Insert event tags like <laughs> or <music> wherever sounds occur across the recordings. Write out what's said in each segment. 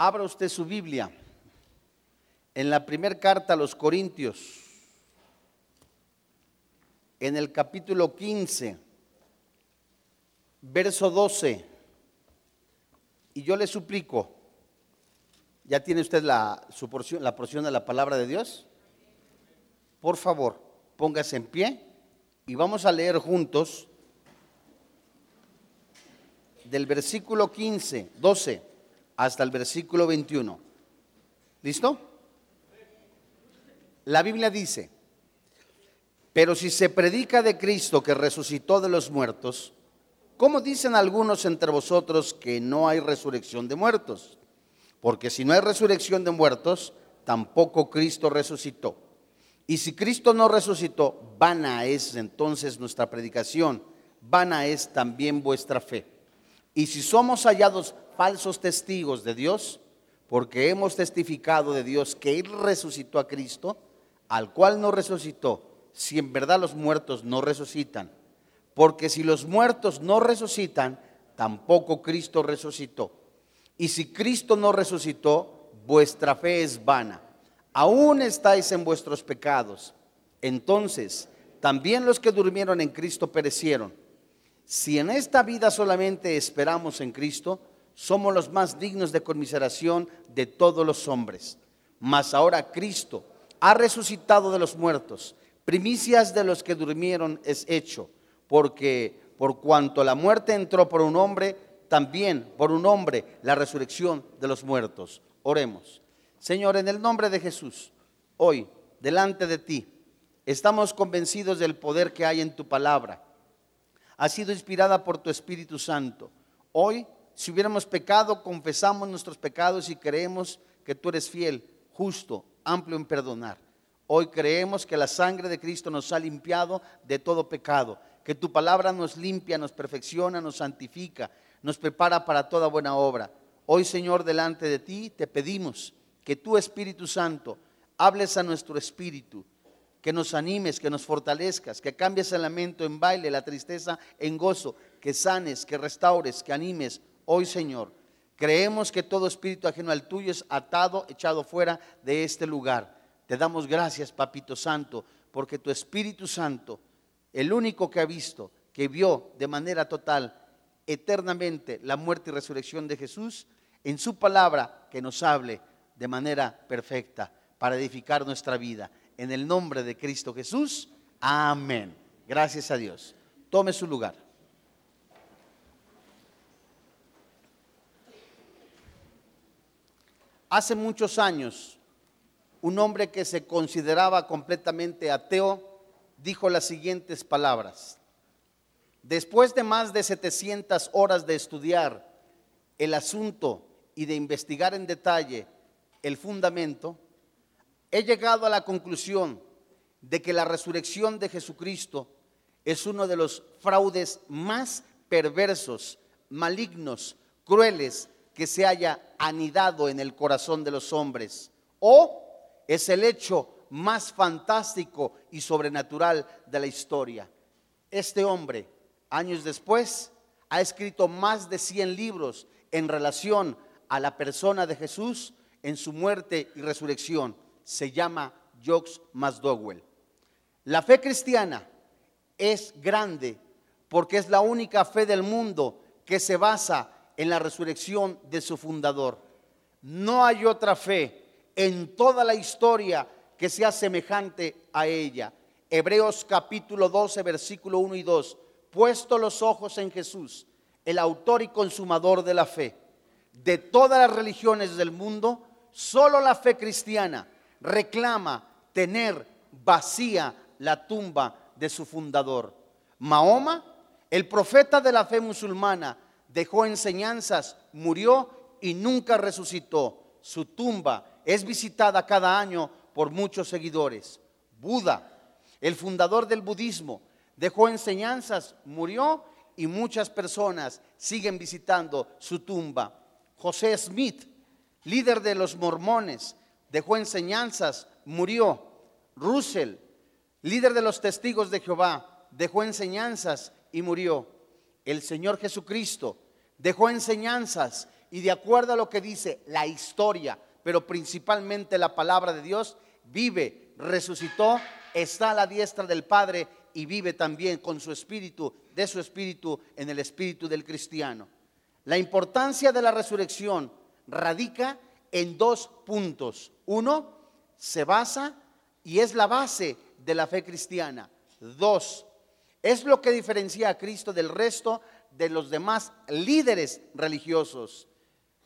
Abra usted su Biblia en la primera carta a los Corintios, en el capítulo 15, verso 12. Y yo le suplico, ¿ya tiene usted la, porción, la porción de la palabra de Dios? Por favor, póngase en pie y vamos a leer juntos del versículo 15, 12 hasta el versículo 21. ¿Listo? La Biblia dice, pero si se predica de Cristo que resucitó de los muertos, ¿cómo dicen algunos entre vosotros que no hay resurrección de muertos? Porque si no hay resurrección de muertos, tampoco Cristo resucitó. Y si Cristo no resucitó, vana es entonces nuestra predicación, vana es también vuestra fe. Y si somos hallados falsos testigos de Dios, porque hemos testificado de Dios que Él resucitó a Cristo, al cual no resucitó, si en verdad los muertos no resucitan. Porque si los muertos no resucitan, tampoco Cristo resucitó. Y si Cristo no resucitó, vuestra fe es vana. Aún estáis en vuestros pecados. Entonces, también los que durmieron en Cristo perecieron. Si en esta vida solamente esperamos en Cristo, somos los más dignos de conmiseración de todos los hombres. Mas ahora Cristo ha resucitado de los muertos, primicias de los que durmieron es hecho, porque por cuanto la muerte entró por un hombre, también por un hombre la resurrección de los muertos. Oremos. Señor, en el nombre de Jesús, hoy, delante de ti, estamos convencidos del poder que hay en tu palabra ha sido inspirada por tu Espíritu Santo. Hoy, si hubiéramos pecado, confesamos nuestros pecados y creemos que tú eres fiel, justo, amplio en perdonar. Hoy creemos que la sangre de Cristo nos ha limpiado de todo pecado, que tu palabra nos limpia, nos perfecciona, nos santifica, nos prepara para toda buena obra. Hoy, Señor, delante de ti te pedimos que tu Espíritu Santo hables a nuestro espíritu que nos animes, que nos fortalezcas, que cambies el lamento en baile, la tristeza en gozo, que sanes, que restaures, que animes. Hoy, Señor, creemos que todo espíritu ajeno al tuyo es atado, echado fuera de este lugar. Te damos gracias, Papito Santo, porque tu Espíritu Santo, el único que ha visto, que vio de manera total, eternamente, la muerte y resurrección de Jesús, en su palabra que nos hable de manera perfecta para edificar nuestra vida en el nombre de Cristo Jesús. Amén. Gracias a Dios. Tome su lugar. Hace muchos años, un hombre que se consideraba completamente ateo dijo las siguientes palabras. Después de más de 700 horas de estudiar el asunto y de investigar en detalle el fundamento, he llegado a la conclusión de que la resurrección de Jesucristo es uno de los fraudes más perversos, malignos, crueles que se haya anidado en el corazón de los hombres. O es el hecho más fantástico y sobrenatural de la historia. Este hombre, años después, ha escrito más de 100 libros en relación a la persona de Jesús en su muerte y resurrección se llama Jocks Masdowell. La fe cristiana es grande porque es la única fe del mundo que se basa en la resurrección de su fundador. No hay otra fe en toda la historia que sea semejante a ella. Hebreos capítulo 12, versículo 1 y 2. Puesto los ojos en Jesús, el autor y consumador de la fe. De todas las religiones del mundo, solo la fe cristiana reclama tener vacía la tumba de su fundador. Mahoma, el profeta de la fe musulmana, dejó enseñanzas, murió y nunca resucitó. Su tumba es visitada cada año por muchos seguidores. Buda, el fundador del budismo, dejó enseñanzas, murió y muchas personas siguen visitando su tumba. José Smith, líder de los mormones, dejó enseñanzas, murió. Russell, líder de los testigos de Jehová, dejó enseñanzas y murió. El Señor Jesucristo dejó enseñanzas y de acuerdo a lo que dice la historia, pero principalmente la palabra de Dios, vive, resucitó, está a la diestra del Padre y vive también con su espíritu, de su espíritu, en el espíritu del cristiano. La importancia de la resurrección radica en dos puntos. Uno, se basa y es la base de la fe cristiana. Dos, es lo que diferencia a Cristo del resto de los demás líderes religiosos.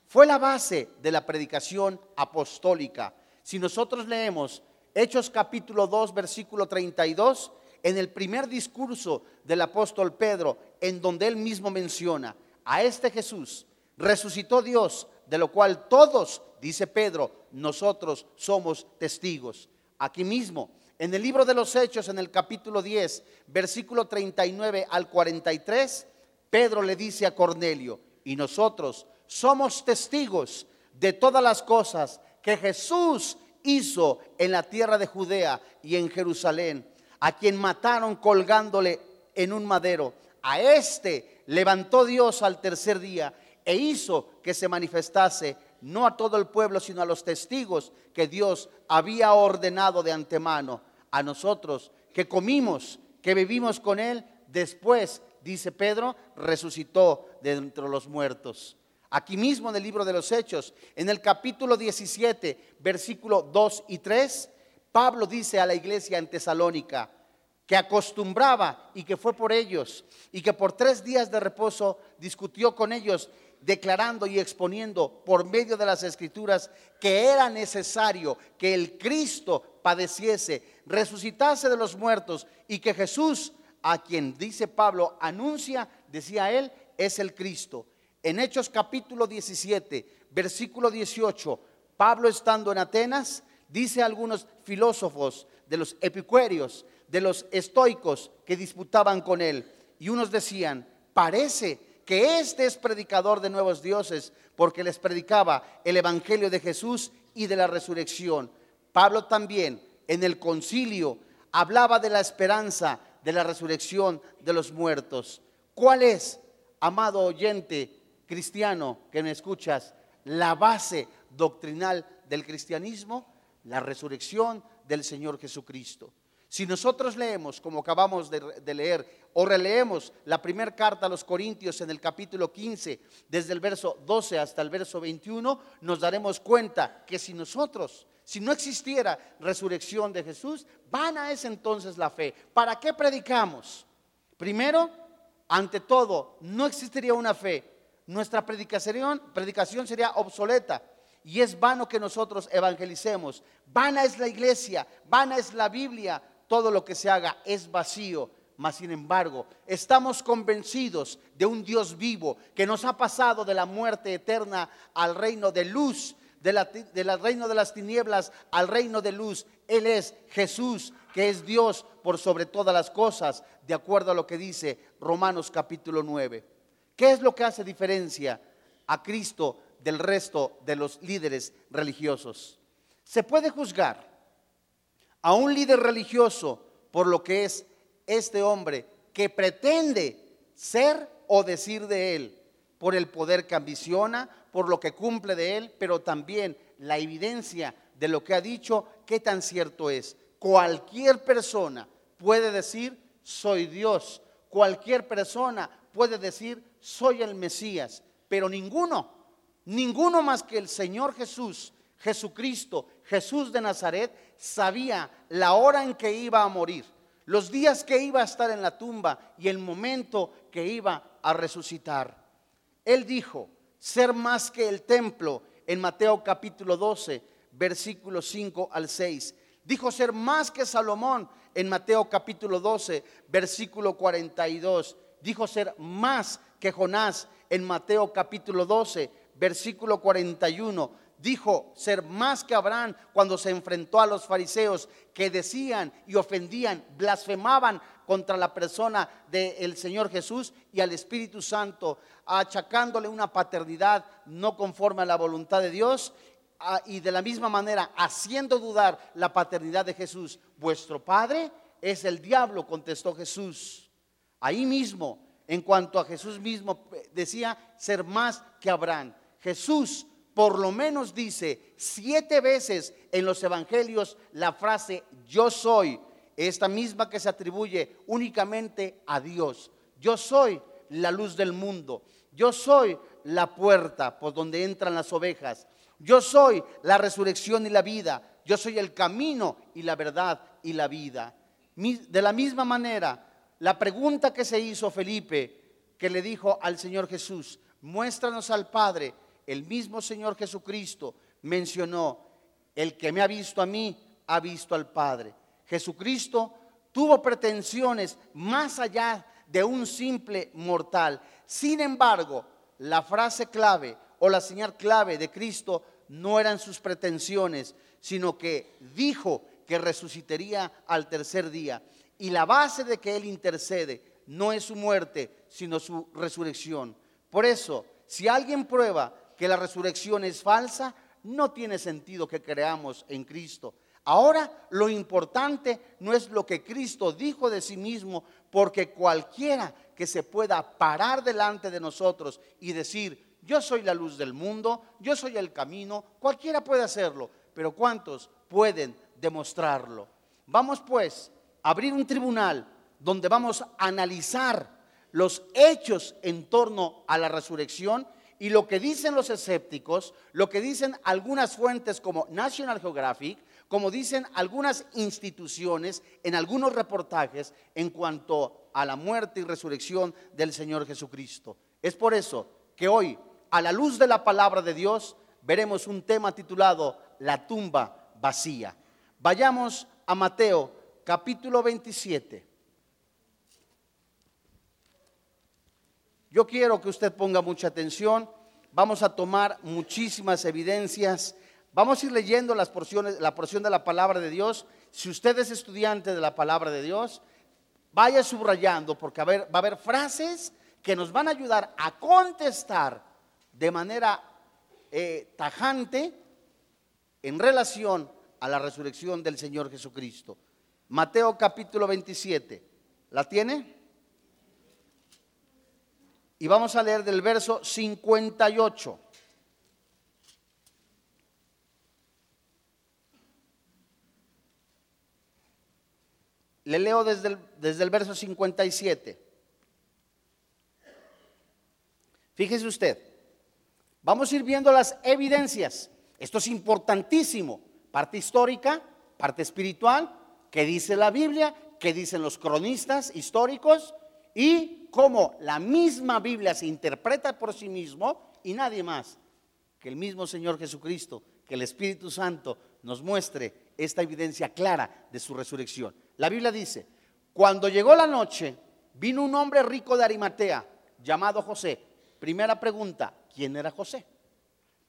Fue la base de la predicación apostólica. Si nosotros leemos Hechos capítulo 2, versículo 32, en el primer discurso del apóstol Pedro, en donde él mismo menciona a este Jesús, resucitó Dios, de lo cual todos, dice Pedro, nosotros somos testigos. Aquí mismo, en el libro de los Hechos, en el capítulo 10, versículo 39 al 43, Pedro le dice a Cornelio, y nosotros somos testigos de todas las cosas que Jesús hizo en la tierra de Judea y en Jerusalén, a quien mataron colgándole en un madero. A este levantó Dios al tercer día e hizo que se manifestase no a todo el pueblo, sino a los testigos que Dios había ordenado de antemano. A nosotros que comimos, que vivimos con Él, después, dice Pedro, resucitó de entre los muertos. Aquí mismo en el libro de los Hechos, en el capítulo 17, versículo 2 y 3, Pablo dice a la iglesia en Tesalónica que acostumbraba y que fue por ellos y que por tres días de reposo discutió con ellos declarando y exponiendo por medio de las escrituras que era necesario que el Cristo padeciese, resucitase de los muertos y que Jesús, a quien dice Pablo, anuncia, decía él, es el Cristo. En Hechos capítulo 17, versículo 18, Pablo estando en Atenas, dice a algunos filósofos de los epicuerios, de los estoicos que disputaban con él, y unos decían, parece que este es predicador de nuevos dioses, porque les predicaba el Evangelio de Jesús y de la resurrección. Pablo también en el concilio hablaba de la esperanza de la resurrección de los muertos. ¿Cuál es, amado oyente, cristiano que me escuchas, la base doctrinal del cristianismo, la resurrección del Señor Jesucristo. Si nosotros leemos, como acabamos de, leer, o releemos la primera carta a los Corintios en el capítulo 15, desde el verso 12 hasta el verso 21, nos daremos cuenta que si nosotros, si no existiera resurrección de Jesús, vana es entonces la fe. ¿Para qué predicamos? Primero, ante todo, no existiría una fe nuestra predicación, predicación sería obsoleta y es vano que nosotros evangelicemos. Vana es la iglesia, vana es la Biblia, todo lo que se haga es vacío. Mas sin embargo, estamos convencidos de un Dios vivo que nos ha pasado de la muerte eterna al reino de luz, del reino de las tinieblas al reino de luz. Él es Jesús, que es Dios por sobre todas las cosas, de acuerdo a lo que dice Romanos capítulo 9. ¿Qué es lo que hace diferencia a Cristo del resto de los líderes religiosos? Se puede juzgar a un líder religioso por lo que es este hombre que pretende ser o decir de él, por el poder que ambiciona, por lo que cumple de él, pero también la evidencia de lo que ha dicho, qué tan cierto es. Cualquier persona puede decir, soy Dios. Cualquier persona puede decir, soy el Mesías, pero ninguno, ninguno más que el Señor Jesús, Jesucristo, Jesús de Nazaret, sabía la hora en que iba a morir, los días que iba a estar en la tumba y el momento que iba a resucitar. Él dijo, ser más que el templo en Mateo capítulo 12, versículos 5 al 6. Dijo ser más que Salomón en Mateo capítulo 12, versículo 42. Dijo ser más que Jonás en Mateo capítulo 12, versículo 41, dijo ser más que Abraham cuando se enfrentó a los fariseos que decían y ofendían, blasfemaban contra la persona del Señor Jesús y al Espíritu Santo, achacándole una paternidad no conforme a la voluntad de Dios y de la misma manera haciendo dudar la paternidad de Jesús. Vuestro Padre es el diablo, contestó Jesús. Ahí mismo en cuanto a Jesús mismo, decía ser más que Abraham. Jesús por lo menos dice siete veces en los evangelios la frase yo soy, esta misma que se atribuye únicamente a Dios. Yo soy la luz del mundo. Yo soy la puerta por donde entran las ovejas. Yo soy la resurrección y la vida. Yo soy el camino y la verdad y la vida. De la misma manera, la pregunta que se hizo Felipe, que le dijo al Señor Jesús, muéstranos al Padre, el mismo Señor Jesucristo mencionó, el que me ha visto a mí, ha visto al Padre. Jesucristo tuvo pretensiones más allá de un simple mortal. Sin embargo, la frase clave o la señal clave de Cristo no eran sus pretensiones, sino que dijo que resucitaría al tercer día. Y la base de que Él intercede no es su muerte, sino su resurrección. Por eso, si alguien prueba que la resurrección es falsa, no tiene sentido que creamos en Cristo. Ahora lo importante no es lo que Cristo dijo de sí mismo, porque cualquiera que se pueda parar delante de nosotros y decir, yo soy la luz del mundo, yo soy el camino, cualquiera puede hacerlo, pero ¿cuántos pueden demostrarlo? Vamos pues a abrir un tribunal donde vamos a analizar los hechos en torno a la resurrección y lo que dicen los escépticos, lo que dicen algunas fuentes como National Geographic, como dicen algunas instituciones en algunos reportajes en cuanto a la muerte y resurrección del Señor Jesucristo. Es por eso que hoy, a la luz de la palabra de Dios, veremos un tema titulado La tumba vacía. Vayamos a Mateo capítulo 27. Yo quiero que usted ponga mucha atención. Vamos a tomar muchísimas evidencias Vamos a ir leyendo las porciones, la porción de la palabra de Dios. Si usted es estudiante de la palabra de Dios, vaya subrayando porque va a haber frases que nos van a ayudar a contestar de manera eh, tajante en relación a la resurrección del Señor Jesucristo. Mateo capítulo 27. ¿La tiene? Y vamos a leer del verso 58. Le leo desde el, desde el verso 57. Fíjese usted, vamos a ir viendo las evidencias. Esto es importantísimo. Parte histórica, parte espiritual, que dice la Biblia, que dicen los cronistas históricos y cómo la misma Biblia se interpreta por sí mismo y nadie más que el mismo Señor Jesucristo, que el Espíritu Santo nos muestre esta evidencia clara de su resurrección. La Biblia dice, cuando llegó la noche, vino un hombre rico de Arimatea, llamado José. Primera pregunta, ¿quién era José?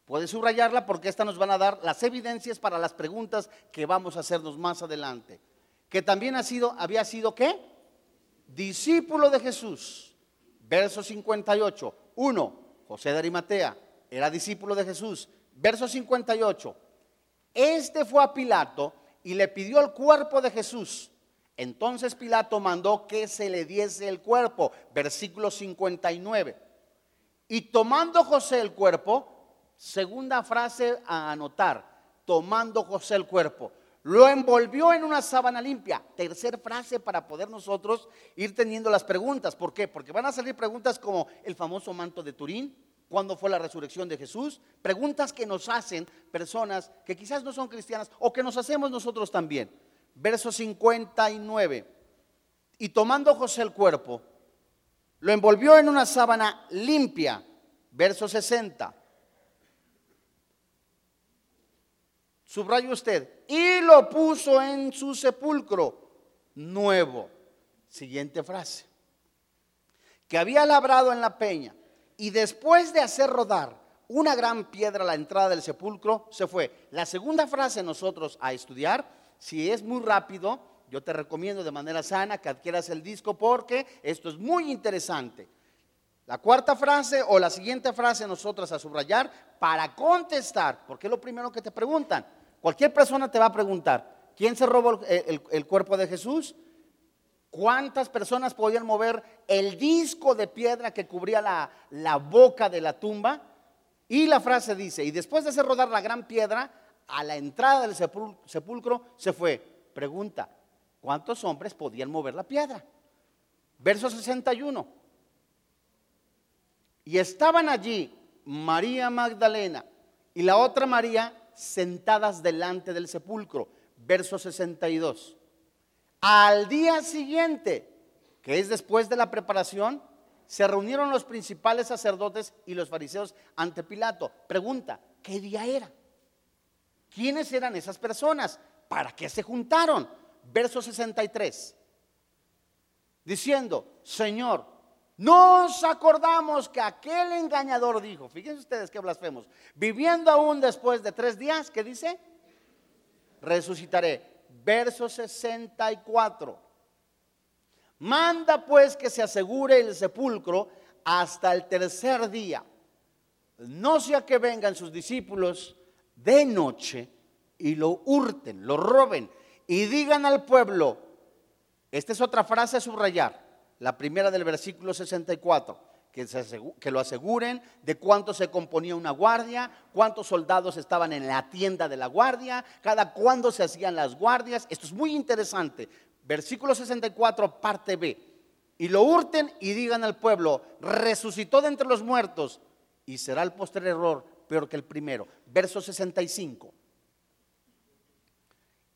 Puede subrayarla porque esta nos van a dar las evidencias para las preguntas que vamos a hacernos más adelante. Que también ha sido, había sido qué? Discípulo de Jesús. Verso 58. Uno, José de Arimatea, era discípulo de Jesús. Verso 58. Este fue a Pilato y le pidió el cuerpo de Jesús. Entonces Pilato mandó que se le diese el cuerpo, versículo 59. Y tomando José el cuerpo, segunda frase a anotar, tomando José el cuerpo, lo envolvió en una sábana limpia. Tercer frase para poder nosotros ir teniendo las preguntas. ¿Por qué? Porque van a salir preguntas como el famoso manto de Turín, cuándo fue la resurrección de Jesús, preguntas que nos hacen personas que quizás no son cristianas o que nos hacemos nosotros también verso 59. Y tomando José el cuerpo, lo envolvió en una sábana limpia, verso 60. Subrayo usted, y lo puso en su sepulcro nuevo. Siguiente frase. Que había labrado en la peña y después de hacer rodar una gran piedra a la entrada del sepulcro, se fue. La segunda frase nosotros a estudiar si es muy rápido, yo te recomiendo de manera sana que adquieras el disco porque esto es muy interesante. La cuarta frase o la siguiente frase nosotras a subrayar para contestar, porque es lo primero que te preguntan. Cualquier persona te va a preguntar, ¿quién se robó el, cuerpo de Jesús? ¿Cuántas personas podían mover el disco de piedra que cubría la, la boca de la tumba? Y la frase dice, y después de hacer rodar la gran piedra, a la entrada del sepulcro se fue. Pregunta, ¿cuántos hombres podían mover la piedra? Verso 61. Y estaban allí María Magdalena y la otra María sentadas delante del sepulcro. Verso 62. Al día siguiente, que es después de la preparación, se reunieron los principales sacerdotes y los fariseos ante Pilato. Pregunta, ¿qué día era? ¿Quiénes eran esas personas? ¿Para qué se juntaron? Verso 63. Diciendo, Señor, nos acordamos que aquel engañador dijo, fíjense ustedes qué blasfemos, viviendo aún después de tres días, ¿qué dice? Resucitaré. Verso 64. Manda pues que se asegure el sepulcro hasta el tercer día. No sea que vengan sus discípulos de noche y lo hurten, lo roben y digan al pueblo, esta es otra frase a subrayar, la primera del versículo 64, que, que, lo aseguren de cuánto se componía una guardia, cuántos soldados estaban en la tienda de la guardia, cada cuándo se hacían las guardias. Esto es muy interesante. Versículo 64, parte B. Y lo hurten y digan al pueblo, resucitó de entre los muertos y será el postre error peor que el primero. Verso 65.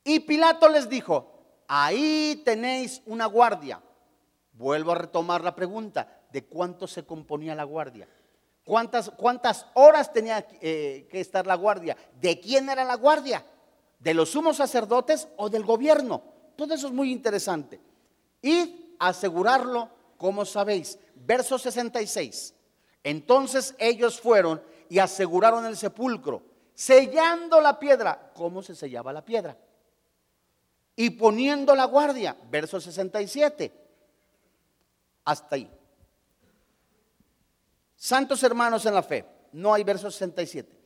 Y Pilato les dijo, ahí tenéis una guardia. Vuelvo a retomar la pregunta, ¿de cuánto se componía la guardia? ¿Cuántas, cuántas horas tenía eh, que estar la guardia? ¿De quién era la guardia? ¿De los sumos sacerdotes o del gobierno? Todo eso es muy interesante. Y asegurarlo, como sabéis. Verso 66. Entonces ellos fueron y aseguraron el sepulcro, sellando la piedra. ¿Cómo se sellaba la piedra? Y poniendo la guardia, verso 67. Hasta ahí. Santos hermanos en la fe, no hay verso 67. <laughs>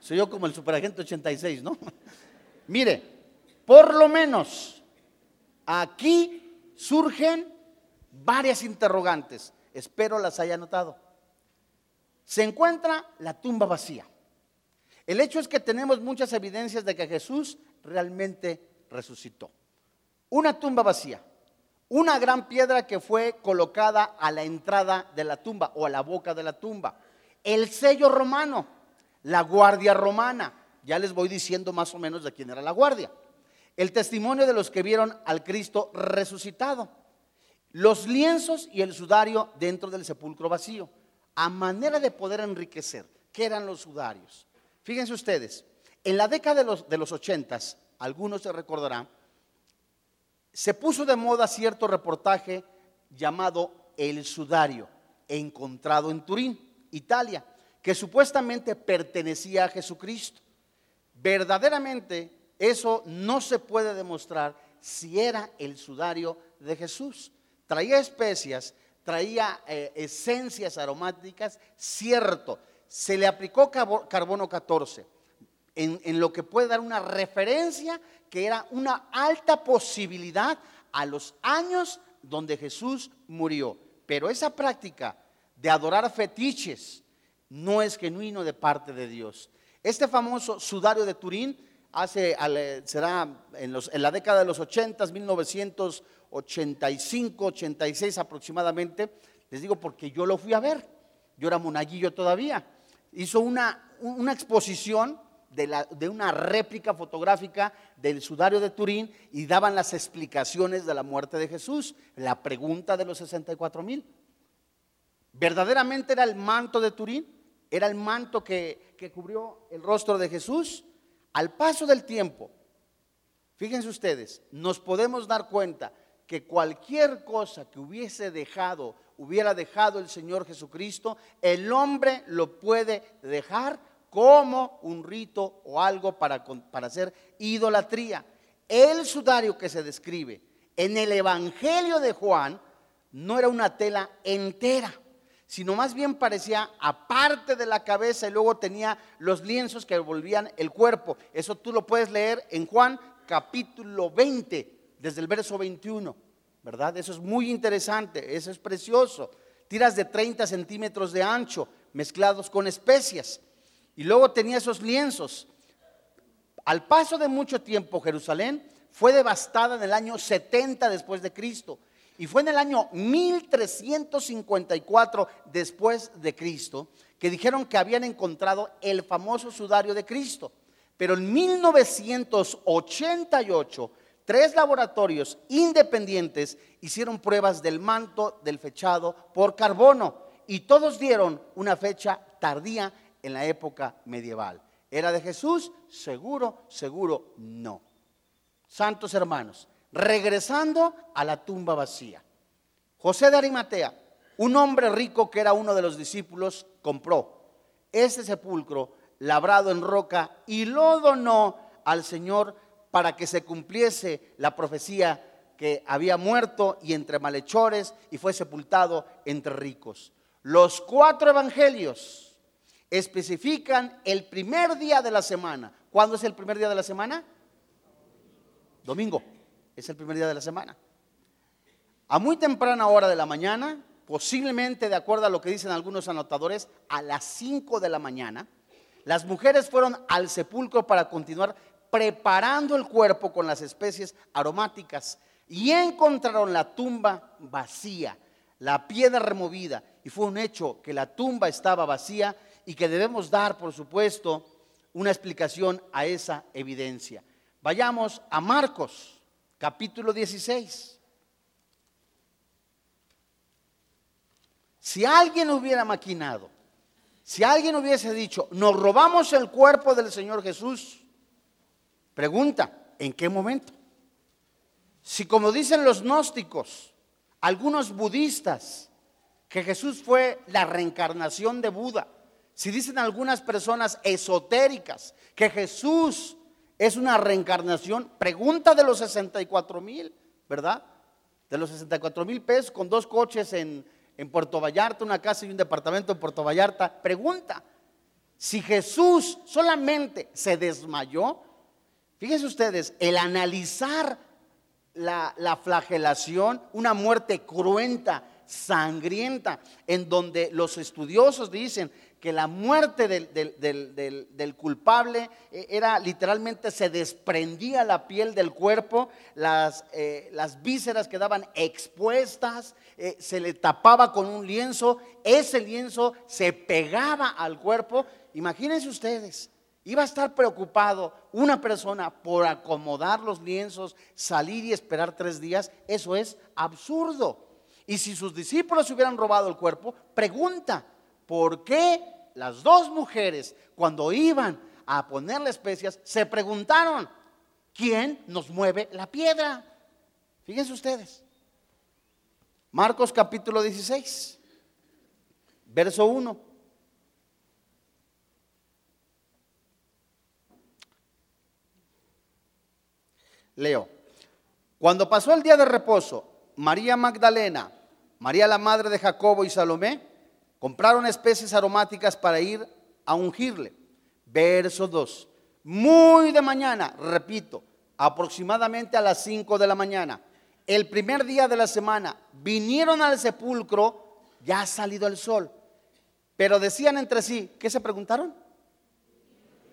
Soy yo como el superagente 86, ¿no? <laughs> Mire, por lo menos aquí surgen varias interrogantes. Espero las haya notado se encuentra la tumba vacía. El hecho es que tenemos muchas evidencias de que Jesús realmente resucitó. Una tumba vacía, una gran piedra que fue colocada a la entrada de la tumba o a la boca de la tumba, el sello romano, la guardia romana, ya les voy diciendo más o menos de quién era la guardia, el testimonio de los que vieron al Cristo resucitado, los lienzos y el sudario dentro del sepulcro vacío. A manera de poder enriquecer, ¿qué eran los sudarios? Fíjense ustedes, en la década de los, de los 80, algunos se recordarán, se puso de moda cierto reportaje llamado El Sudario, encontrado en Turín, Italia, que supuestamente pertenecía a Jesucristo. Verdaderamente eso no se puede demostrar si era el sudario de Jesús. Traía especias traía eh, esencias aromáticas, cierto, se le aplicó carbono 14, en, lo que puede dar una referencia que era una alta posibilidad a los años donde Jesús murió. Pero esa práctica de adorar fetiches no es genuino de parte de Dios. Este famoso sudario de Turín hace, será en, los, en la década de los 80, 1985, 86 aproximadamente. Les digo porque yo lo fui a ver. Yo era monaguillo todavía. Hizo una, una exposición de, una réplica fotográfica del sudario de Turín y daban las explicaciones de la muerte de Jesús. La pregunta de los 64 mil. ¿Verdaderamente era el manto de Turín? ¿Era el manto que, que cubrió el rostro de Jesús? Al paso del tiempo, fíjense ustedes, nos podemos dar cuenta que cualquier cosa que hubiese dejado, hubiera dejado el Señor Jesucristo, el hombre lo puede dejar como un rito o algo para, para hacer idolatría. El sudario que se describe en el Evangelio de Juan no era una tela entera, sino más bien parecía aparte de la cabeza y luego tenía los lienzos que envolvían el cuerpo. Eso tú lo puedes leer en Juan capítulo 20, desde el verso 21, ¿verdad? Eso es muy interesante, eso es precioso. tiras de 30 centímetros de ancho, mezclados con especias. Y luego tenía esos lienzos. Al paso de mucho tiempo, Jerusalén fue devastada en el año 70 después de Cristo. Y fue en el año 1354 después de Cristo que dijeron que habían encontrado el famoso sudario de Cristo. Pero en 1988, tres laboratorios independientes hicieron pruebas del manto del fechado por carbono y todos dieron una fecha tardía en la época medieval. ¿Era de Jesús? Seguro, seguro no. Santos hermanos, regresando a la tumba vacía. José de Arimatea, un hombre rico que era uno de los discípulos, compró este sepulcro labrado en roca y lo donó al Señor para que se cumpliese la profecía que había muerto y entre malhechores y fue sepultado entre ricos. Los cuatro evangelios especifican el primer día de la semana. ¿Cuándo es el primer día de la semana? Domingo. Es el primer día de la semana. A muy temprana hora de la mañana, posiblemente de acuerdo a lo que dicen algunos anotadores, a las 5 de la mañana, las mujeres fueron al sepulcro para continuar preparando el cuerpo con las especies aromáticas y encontraron la tumba vacía, la piedra removida. Y fue un hecho que la tumba estaba vacía y que debemos dar, por supuesto, una explicación a esa evidencia. Vayamos a Marcos, capítulo 16. Si alguien hubiera maquinado, si alguien hubiese dicho, nos robamos el cuerpo del Señor Jesús, pregunta, ¿en qué momento? Si como dicen los gnósticos, algunos budistas, que Jesús fue la reencarnación de Buda, si dicen algunas personas esotéricas que Jesús es una reencarnación, pregunta de los 64 mil, ¿verdad? De los 64 mil pesos con dos coches en, en Puerto Vallarta, una casa y un departamento en Puerto Vallarta. Pregunta, si Jesús solamente se desmayó, fíjense ustedes, el analizar la, la flagelación, una muerte cruenta, sangrienta, en donde los estudiosos dicen que la muerte del, culpable eh, era literalmente se desprendía la piel del cuerpo, las, eh, las vísceras quedaban expuestas, eh, se le tapaba con un lienzo, ese lienzo se pegaba al cuerpo. Imagínense ustedes, iba a estar preocupado una persona por acomodar los lienzos, salir y esperar tres días, eso es absurdo. Y si sus discípulos hubieran robado el cuerpo, pregunta, ¿por qué las dos mujeres, cuando iban a ponerle especias, se preguntaron, ¿quién nos mueve la piedra? Fíjense ustedes. Marcos capítulo 16, verso 1. Leo. Cuando pasó el día de reposo, María Magdalena, María la madre de Jacobo y Salomé, Compraron especies aromáticas para ir a ungirle. Verso 2. Muy de mañana, repito, aproximadamente a las 5 de la mañana, el primer día de la semana, vinieron al sepulcro, ya ha salido el sol. Pero decían entre sí, ¿qué se preguntaron?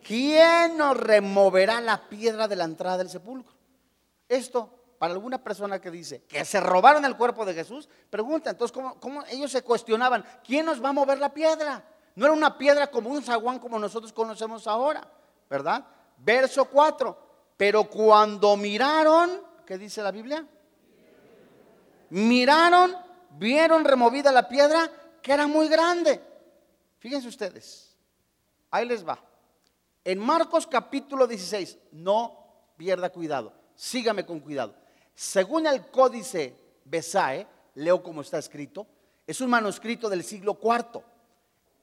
¿Quién nos removerá la piedra de la entrada del sepulcro? Esto para alguna persona que dice que se robaron el cuerpo de Jesús, pregunta, entonces, ¿cómo, ellos se cuestionaban? ¿Quién nos va a mover la piedra? No era una piedra como un zaguán como nosotros conocemos ahora, ¿verdad? Verso 4, pero cuando miraron, ¿qué dice la Biblia? Miraron, vieron removida la piedra que era muy grande. Fíjense ustedes, ahí les va. En Marcos capítulo 16, no pierda cuidado, sígame con cuidado. Según el códice Besae, leo como está escrito, es un manuscrito del siglo IV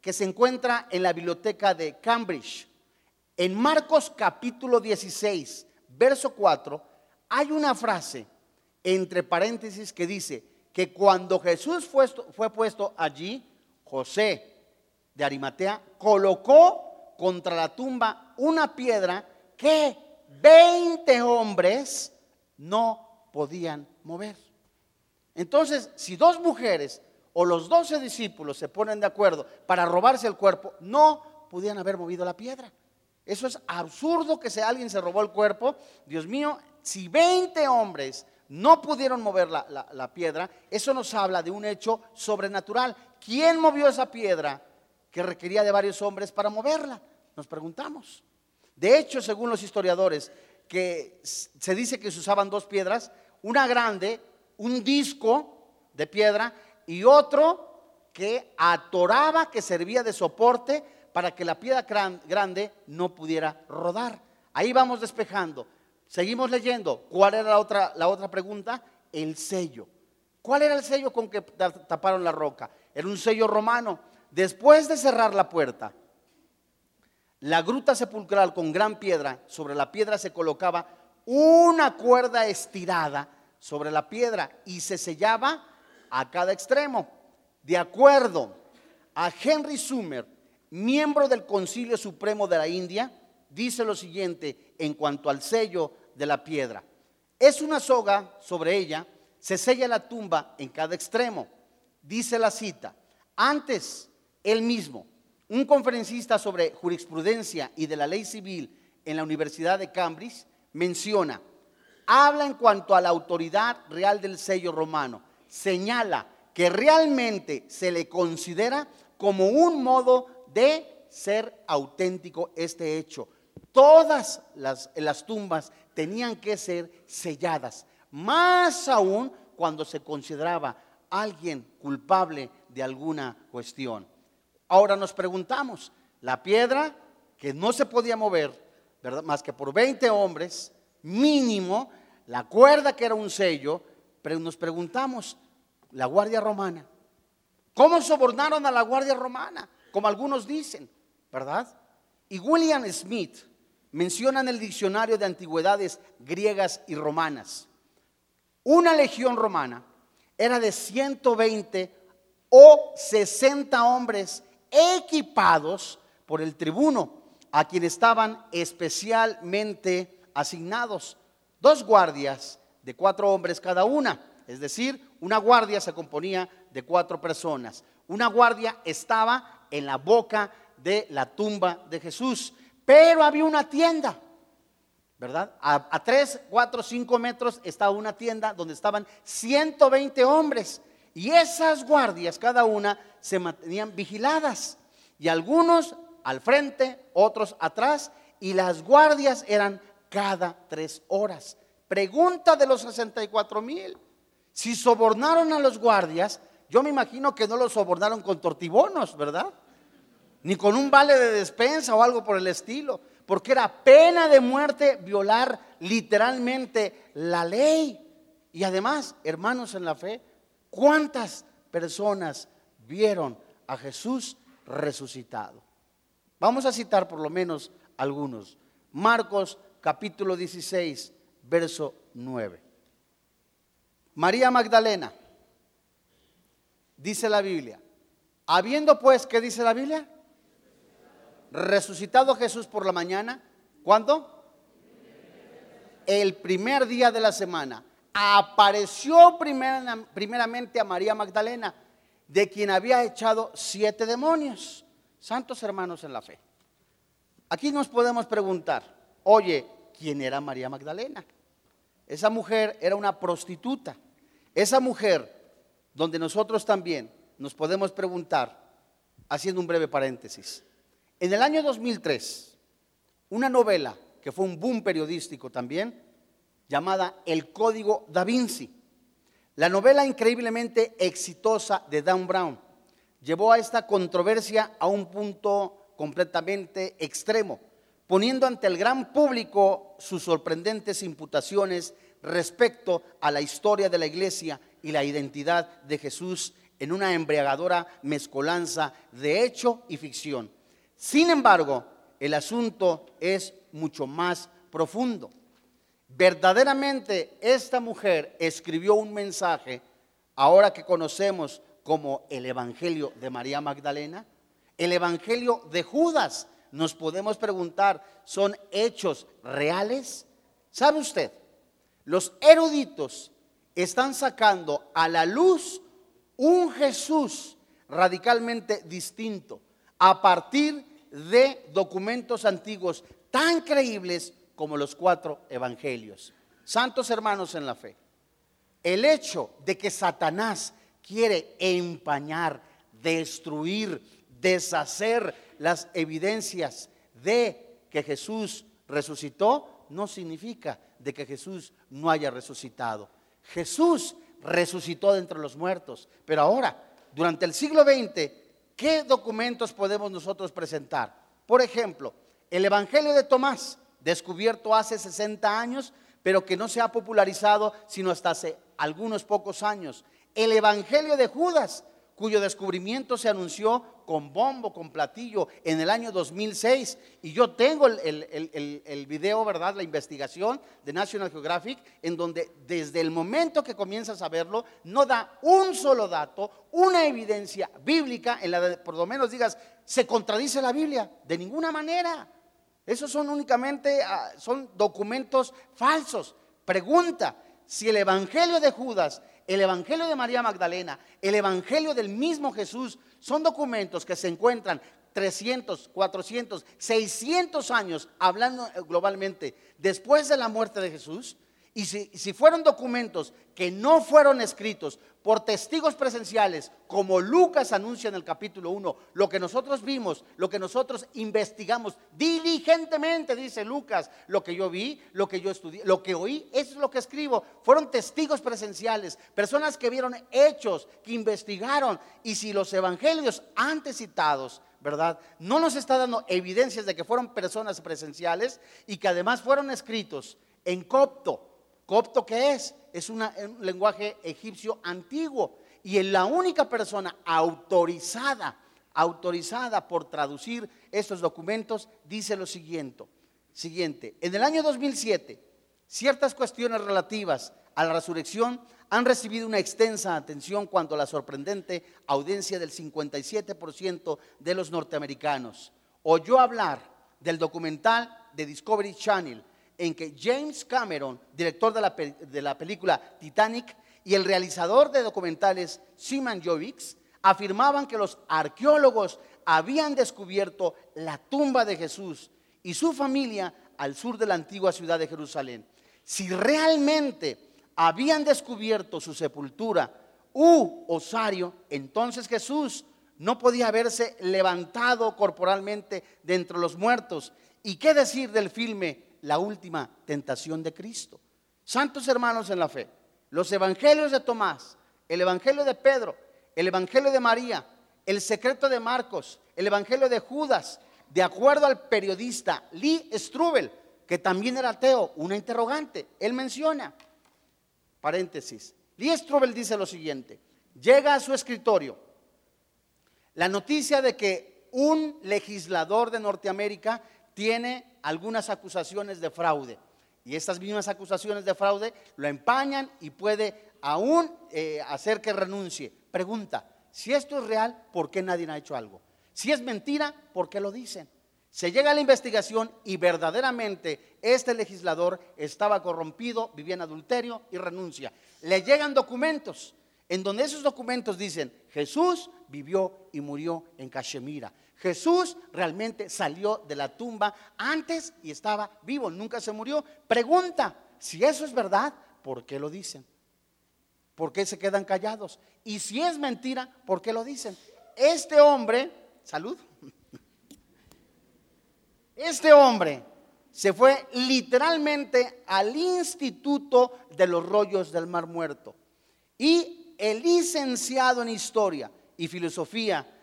que se encuentra en la biblioteca de Cambridge. En Marcos capítulo 16, verso 4, hay una frase entre paréntesis que dice que cuando Jesús fue, fue puesto allí, José de Arimatea colocó contra la tumba una piedra que 20 hombres no podían mover. Entonces, si dos mujeres o los doce discípulos se ponen de acuerdo para robarse el cuerpo, no podían haber movido la piedra. Eso es absurdo que si alguien se robó el cuerpo. Dios mío, si 20 hombres no pudieron mover la, la, piedra, eso nos habla de un hecho sobrenatural. ¿Quién movió esa piedra que requería de varios hombres para moverla? Nos preguntamos. De hecho, según los historiadores, que se dice que se usaban dos piedras, una grande, un disco de piedra y otro que atoraba, que servía de soporte para que la piedra grande no pudiera rodar. Ahí vamos despejando. Seguimos leyendo. ¿Cuál era la otra, la otra pregunta? El sello. ¿Cuál era el sello con que taparon la roca? Era un sello romano. Después de cerrar la puerta, la gruta sepulcral con gran piedra, sobre la piedra se colocaba una cuerda estirada sobre la piedra y se sellaba a cada extremo. De acuerdo a Henry Sumer, miembro del Concilio Supremo de la India, dice lo siguiente en cuanto al sello de la piedra. Es una soga, sobre ella se sella la tumba en cada extremo. Dice la cita, antes él mismo, un conferencista sobre jurisprudencia y de la ley civil en la Universidad de Cambridge, menciona, habla en cuanto a la autoridad real del sello romano, señala que realmente se le considera como un modo de ser auténtico este hecho. Todas las, las tumbas tenían que ser selladas, más aún cuando se consideraba alguien culpable de alguna cuestión. Ahora nos preguntamos, la piedra que no se podía mover, ¿verdad? Más que por 20 hombres, mínimo, la cuerda que era un sello, pero nos preguntamos, la Guardia Romana, ¿cómo sobornaron a la Guardia Romana? Como algunos dicen, ¿verdad? Y William Smith menciona en el diccionario de antigüedades griegas y romanas, una legión romana era de 120 o 60 hombres equipados por el tribuno, a quien estaban especialmente asignados dos guardias de cuatro hombres cada una. Es decir, una guardia se componía de cuatro personas. Una guardia estaba en la boca de la tumba de Jesús, pero había una tienda, ¿verdad? A, tres, cuatro, cinco metros estaba una tienda donde estaban 120 hombres. Y esas guardias, cada una, se mantenían vigiladas. Y algunos al frente, otros atrás. Y las guardias eran cada tres horas. Pregunta de los 64 mil. Si sobornaron a los guardias, yo me imagino que no los sobornaron con tortibonos, ¿verdad? Ni con un vale de despensa o algo por el estilo. Porque era pena de muerte violar literalmente la ley. Y además, hermanos en la fe, ¿Cuántas personas vieron a Jesús resucitado? Vamos a citar por lo menos algunos. Marcos capítulo 16, verso 9. María Magdalena, dice la Biblia, habiendo pues, ¿qué dice la Biblia? Resucitado Jesús por la mañana, ¿cuándo? El primer día de la semana apareció primeramente a María Magdalena, de quien había echado siete demonios. Santos hermanos en la fe. Aquí nos podemos preguntar, oye, ¿quién era María Magdalena? Esa mujer era una prostituta. Esa mujer, donde nosotros también nos podemos preguntar, haciendo un breve paréntesis, en el año 2003, una novela que fue un boom periodístico también, llamada El Código da Vinci. La novela increíblemente exitosa de Dan Brown llevó a esta controversia a un punto completamente extremo, poniendo ante el gran público sus sorprendentes imputaciones respecto a la historia de la iglesia y la identidad de Jesús en una embriagadora mezcolanza de hecho y ficción. Sin embargo, el asunto es mucho más profundo. Verdaderamente esta mujer escribió un mensaje, ahora que conocemos como el Evangelio de María Magdalena, el Evangelio de Judas. Nos podemos preguntar, ¿son hechos reales? ¿Sabe usted? Los eruditos están sacando a la luz un Jesús radicalmente distinto a partir de documentos antiguos tan creíbles como los cuatro evangelios. Santos hermanos en la fe, el hecho de que Satanás quiere empañar, destruir, deshacer las evidencias de que Jesús resucitó, no significa de que Jesús no haya resucitado. Jesús resucitó de entre los muertos, pero ahora, durante el siglo XX, ¿qué documentos podemos nosotros presentar? Por ejemplo, el Evangelio de Tomás, descubierto hace 60 años, pero que no se ha popularizado sino hasta hace algunos pocos años. El Evangelio de Judas, cuyo descubrimiento se anunció con bombo, con platillo en el año 2006. Y yo tengo el, video, ¿verdad? La investigación de National Geographic, en donde desde el momento que comienzas a verlo, no da un solo dato, una evidencia bíblica en la de, por lo menos digas, se contradice la Biblia. De ninguna manera. Esos son únicamente, ah, son documentos falsos. Pregunta, si el Evangelio de Judas el Evangelio de María Magdalena, el Evangelio del mismo Jesús, son documentos que se encuentran 300, 400, 600 años, hablando globalmente, después de la muerte de Jesús, y si, fueron documentos que no fueron escritos por testigos presenciales, como Lucas anuncia en el capítulo 1, lo que nosotros vimos, lo que nosotros investigamos diligentemente, dice Lucas, lo que yo vi, lo que yo estudié, lo que oí, eso es lo que escribo. Fueron testigos presenciales, personas que vieron hechos, que investigaron. Y si los evangelios antes citados ¿verdad? No nos está dando evidencias de que fueron personas presenciales y que además fueron escritos en copto, ¿Copto qué es? Es un lenguaje egipcio antiguo. Y la única persona autorizada, autorizada por traducir estos documentos, dice lo siguiente. Siguiente, en el año 2007, ciertas cuestiones relativas a la resurrección han recibido una extensa atención cuando la sorprendente audiencia del 57% de los norteamericanos oyó hablar del documental de Discovery Channel en que James Cameron, director de la, película Titanic, y el realizador de documentales Simon Jovics afirmaban que los arqueólogos habían descubierto la tumba de Jesús y su familia al sur de la antigua ciudad de Jerusalén. Si realmente habían descubierto su sepultura u osario, entonces Jesús no podía haberse levantado corporalmente de entre los muertos. ¿Y qué decir del filme la última tentación de Cristo. Santos hermanos en la fe, los evangelios de Tomás, el evangelio de Pedro, el evangelio de María, el secreto de Marcos, el evangelio de Judas, de acuerdo al periodista Lee Strubel, que también era ateo, una interrogante, él menciona, paréntesis, Lee Strubel dice lo siguiente, llega a su escritorio la noticia de que un legislador de Norteamérica tiene algunas acusaciones de fraude. Y estas mismas acusaciones de fraude lo empañan y puede aún eh, hacer que renuncie. Pregunta, si esto es real, ¿por qué nadie ha hecho algo? Si es mentira, ¿por qué lo dicen? Se llega a la investigación y verdaderamente este legislador estaba corrompido, vivía en adulterio y renuncia. Le llegan documentos en donde esos documentos dicen, Jesús vivió y murió en Cachemira. Jesús realmente salió de la tumba antes y estaba vivo, nunca se murió. Pregunta, si eso es verdad, ¿por qué lo dicen? ¿Por qué se quedan callados? Y si es mentira, ¿por qué lo dicen? Este hombre, salud, este hombre se fue literalmente al Instituto de los Rollos del Mar Muerto. Y el licenciado en historia y filosofía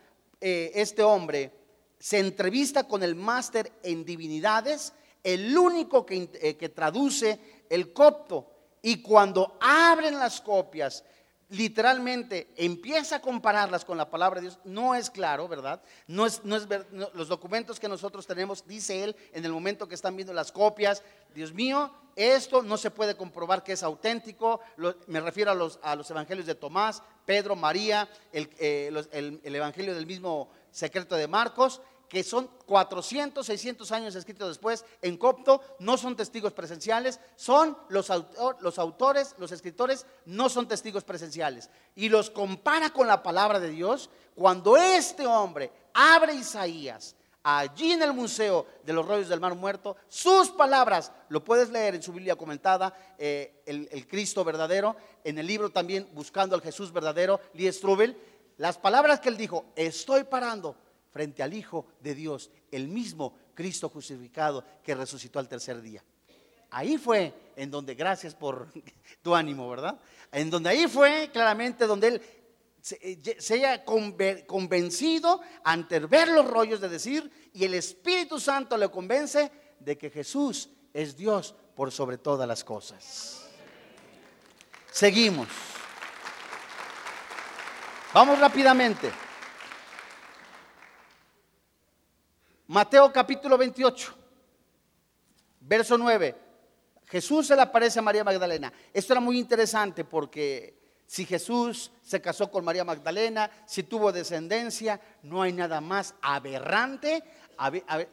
eh, este hombre se entrevista con el máster en divinidades, el único que, eh, que traduce el copto. Y cuando abren las copias, literalmente empieza a compararlas con la palabra de Dios, no es claro, ¿verdad? No es, no es los documentos que nosotros tenemos, dice él, en el momento que están viendo las copias, Dios mío, esto no se puede comprobar que es auténtico, me refiero a los, a los evangelios de Tomás, Pedro, María, el, eh, el, evangelio del mismo secreto de Marcos, que son 400, 600 años escritos después en copto, no son testigos presenciales, son los, los autores, los escritores, no son testigos presenciales. Y los compara con la palabra de Dios cuando este hombre abre Isaías allí en el Museo de los Rollos del Mar Muerto, sus palabras, lo puedes leer en su Biblia comentada, eh, el, Cristo verdadero, en el libro también Buscando al Jesús verdadero, Lee Strubel, las palabras que él dijo, estoy parando frente al Hijo de Dios, el mismo Cristo crucificado que resucitó al tercer día. Ahí fue en donde, gracias por <laughs> tu ánimo, ¿verdad? En donde ahí fue claramente donde él se, eh, haya convencido ante ver los rollos de decir, y el Espíritu Santo le convence de que Jesús es Dios por sobre todas las cosas. Seguimos. Vamos rápidamente. Mateo capítulo 28, verso 9. Jesús se le aparece a María Magdalena. Esto era muy interesante porque si Jesús se casó con María Magdalena, si tuvo descendencia, no hay nada más aberrante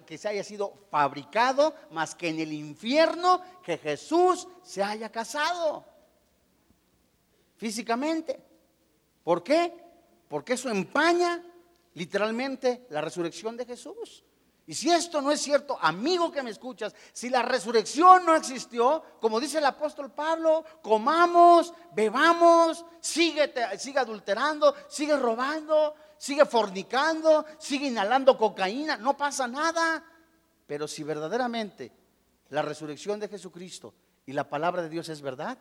que se haya sido fabricado más que en el infierno que Jesús se haya casado físicamente. ¿Por qué? Porque eso empaña literalmente la resurrección de Jesús. Y si esto no es cierto, amigo que me escuchas, si la resurrección no existió, como dice el apóstol Pablo, comamos, bebamos, sigue, sigue adulterando, sigue robando, sigue fornicando, sigue inhalando cocaína, no pasa nada. Pero si verdaderamente la resurrección de Jesucristo y la palabra de Dios es verdad,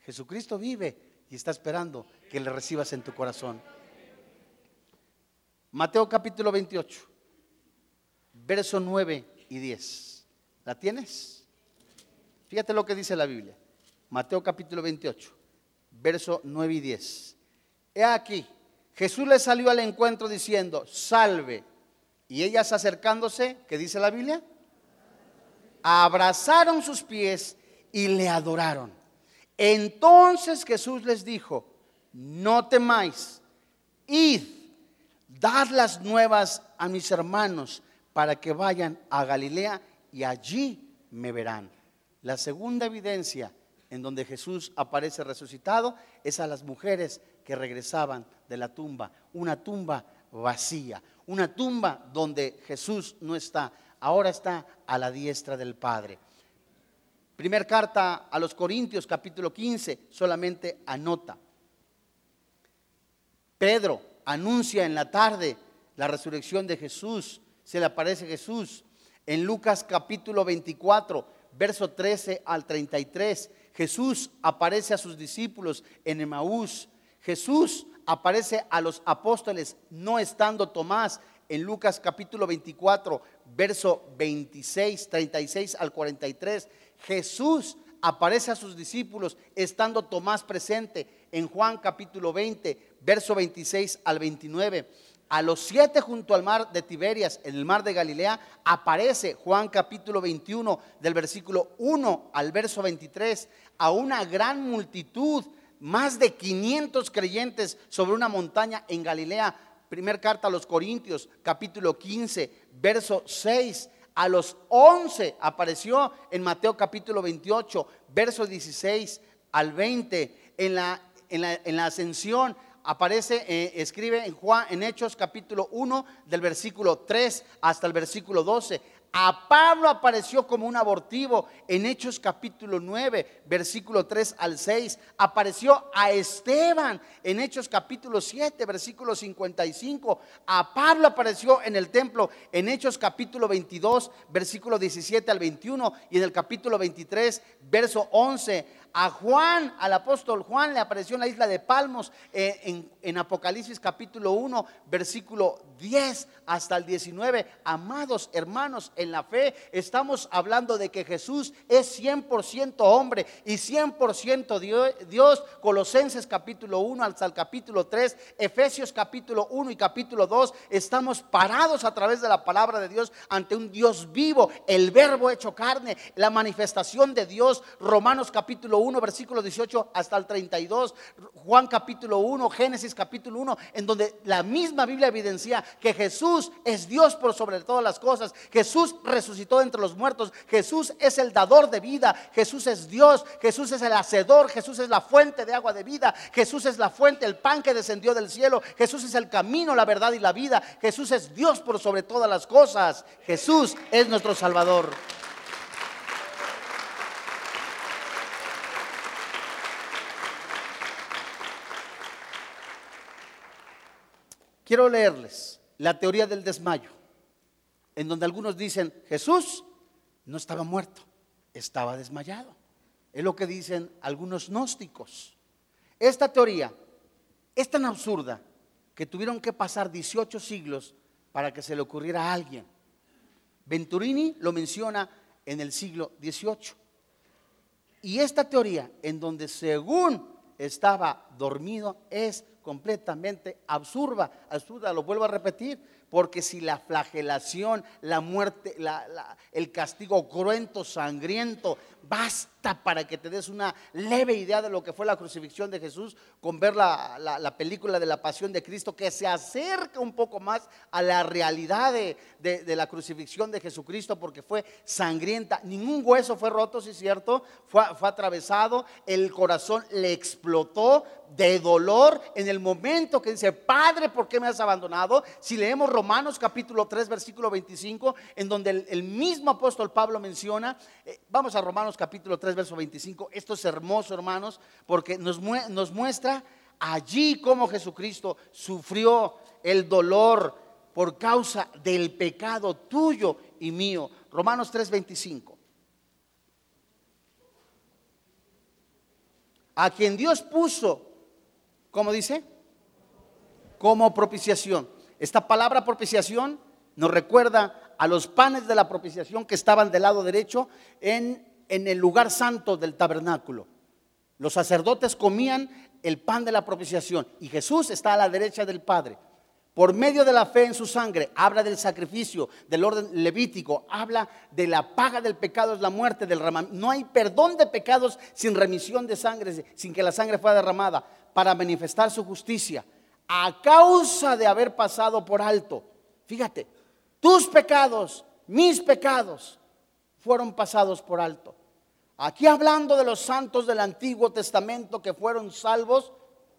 Jesucristo vive y está esperando que le recibas en tu corazón. Mateo capítulo 28 verso 9 y 10. ¿La tienes? Fíjate lo que dice la Biblia. Mateo capítulo 28, verso 9 y 10. He aquí, Jesús le salió al encuentro diciendo, salve. Y ellas acercándose, ¿qué dice la Biblia? Abrazaron sus pies y le adoraron. Entonces Jesús les dijo, no temáis, id, dad las nuevas a mis hermanos para que vayan a Galilea y allí me verán. La segunda evidencia en donde Jesús aparece resucitado es a las mujeres que regresaban de la tumba, una tumba vacía, una tumba donde Jesús no está, ahora está a la diestra del Padre. Primer carta a los Corintios capítulo 15 solamente anota. Pedro anuncia en la tarde la resurrección de Jesús se le aparece Jesús. En Lucas capítulo 24, verso 13 al 33, Jesús aparece a sus discípulos en Emaús. Jesús aparece a los apóstoles no estando Tomás en Lucas capítulo 24, verso 26, 36 al 43. Jesús aparece a sus discípulos estando Tomás presente en Juan capítulo 20, verso 26 al 29 a los siete junto al mar de Tiberias, en el mar de Galilea, aparece Juan capítulo 21 del versículo 1 al verso 23 a una gran multitud, más de 500 creyentes sobre una montaña en Galilea. Primer carta a los Corintios, capítulo 15, verso 6. A los 11 apareció en Mateo capítulo 28, verso 16 al 20. En la, en la, en la ascensión aparece, eh, escribe en Juan, en Hechos capítulo 1, del versículo 3 hasta el versículo 12. A Pablo apareció como un abortivo en Hechos capítulo 9, versículo 3 al 6. Apareció a Esteban en Hechos capítulo 7, versículo 55. A Pablo apareció en el templo en Hechos capítulo 22, versículo 17 al 21. Y en el capítulo 23, verso 11 a Juan, al apóstol Juan, le apareció en la isla de Palmos eh, en, en, Apocalipsis capítulo 1, versículo 10 hasta el 19. Amados hermanos, en la fe estamos hablando de que Jesús es 100% hombre y 100% Dios. Colosenses capítulo 1 hasta el capítulo 3, Efesios capítulo 1 y capítulo 2. Estamos parados a través de la palabra de Dios ante un Dios vivo, el verbo hecho carne, la manifestación de Dios. Romanos capítulo capítulo 1, versículo 18 hasta el 32, Juan capítulo 1, Génesis capítulo 1, en donde la misma Biblia evidencia que Jesús es Dios por sobre todas las cosas. Jesús resucitó entre los muertos. Jesús es el dador de vida. Jesús es Dios. Jesús es el hacedor. Jesús es la fuente de agua de vida. Jesús es la fuente, el pan que descendió del cielo. Jesús es el camino, la verdad y la vida. Jesús es Dios por sobre todas las cosas. Jesús es nuestro Salvador. Quiero leerles la teoría del desmayo, en donde algunos dicen, Jesús no estaba muerto, estaba desmayado. Es lo que dicen algunos gnósticos. Esta teoría es tan absurda que tuvieron que pasar 18 siglos para que se le ocurriera a alguien. Venturini lo menciona en el siglo XVIII. Y esta teoría, en donde según estaba dormido, es completamente absurda, absurda, lo vuelvo a repetir, porque si la flagelación, la muerte, el castigo cruento, sangriento, basta para que te des una leve idea de lo que fue la crucifixión de Jesús, con ver la, la película de la pasión de Cristo, que se acerca un poco más a la realidad de, de, la crucifixión de Jesucristo, porque fue sangrienta. Ningún hueso fue roto, si es cierto, fue, fue atravesado, el corazón le explotó de dolor en el momento que dice, Padre, ¿por qué me has abandonado? Si leemos Romanos capítulo 3, versículo 25, en donde el, mismo apóstol Pablo menciona, eh, vamos a Romanos capítulo 3, verso 25. Esto es hermoso, hermanos, porque nos, nos muestra allí cómo Jesucristo sufrió el dolor por causa del pecado tuyo y mío. Romanos 3, 25. A quien Dios puso, ¿cómo dice? Como propiciación. Esta palabra propiciación nos recuerda a los panes de la propiciación que estaban del lado derecho en en el lugar santo del tabernáculo. Los sacerdotes comían el pan de la propiciación y Jesús está a la derecha del Padre. Por medio de la fe en su sangre, habla del sacrificio, del orden levítico, habla de la paga del pecado, es la muerte del. No hay perdón de pecados sin remisión de sangre, sin que la sangre fuera derramada, para manifestar su justicia, a causa de haber pasado por alto. Fíjate, tus pecados, mis pecados, fueron pasados por alto. Aquí hablando de los santos del Antiguo Testamento que fueron salvos,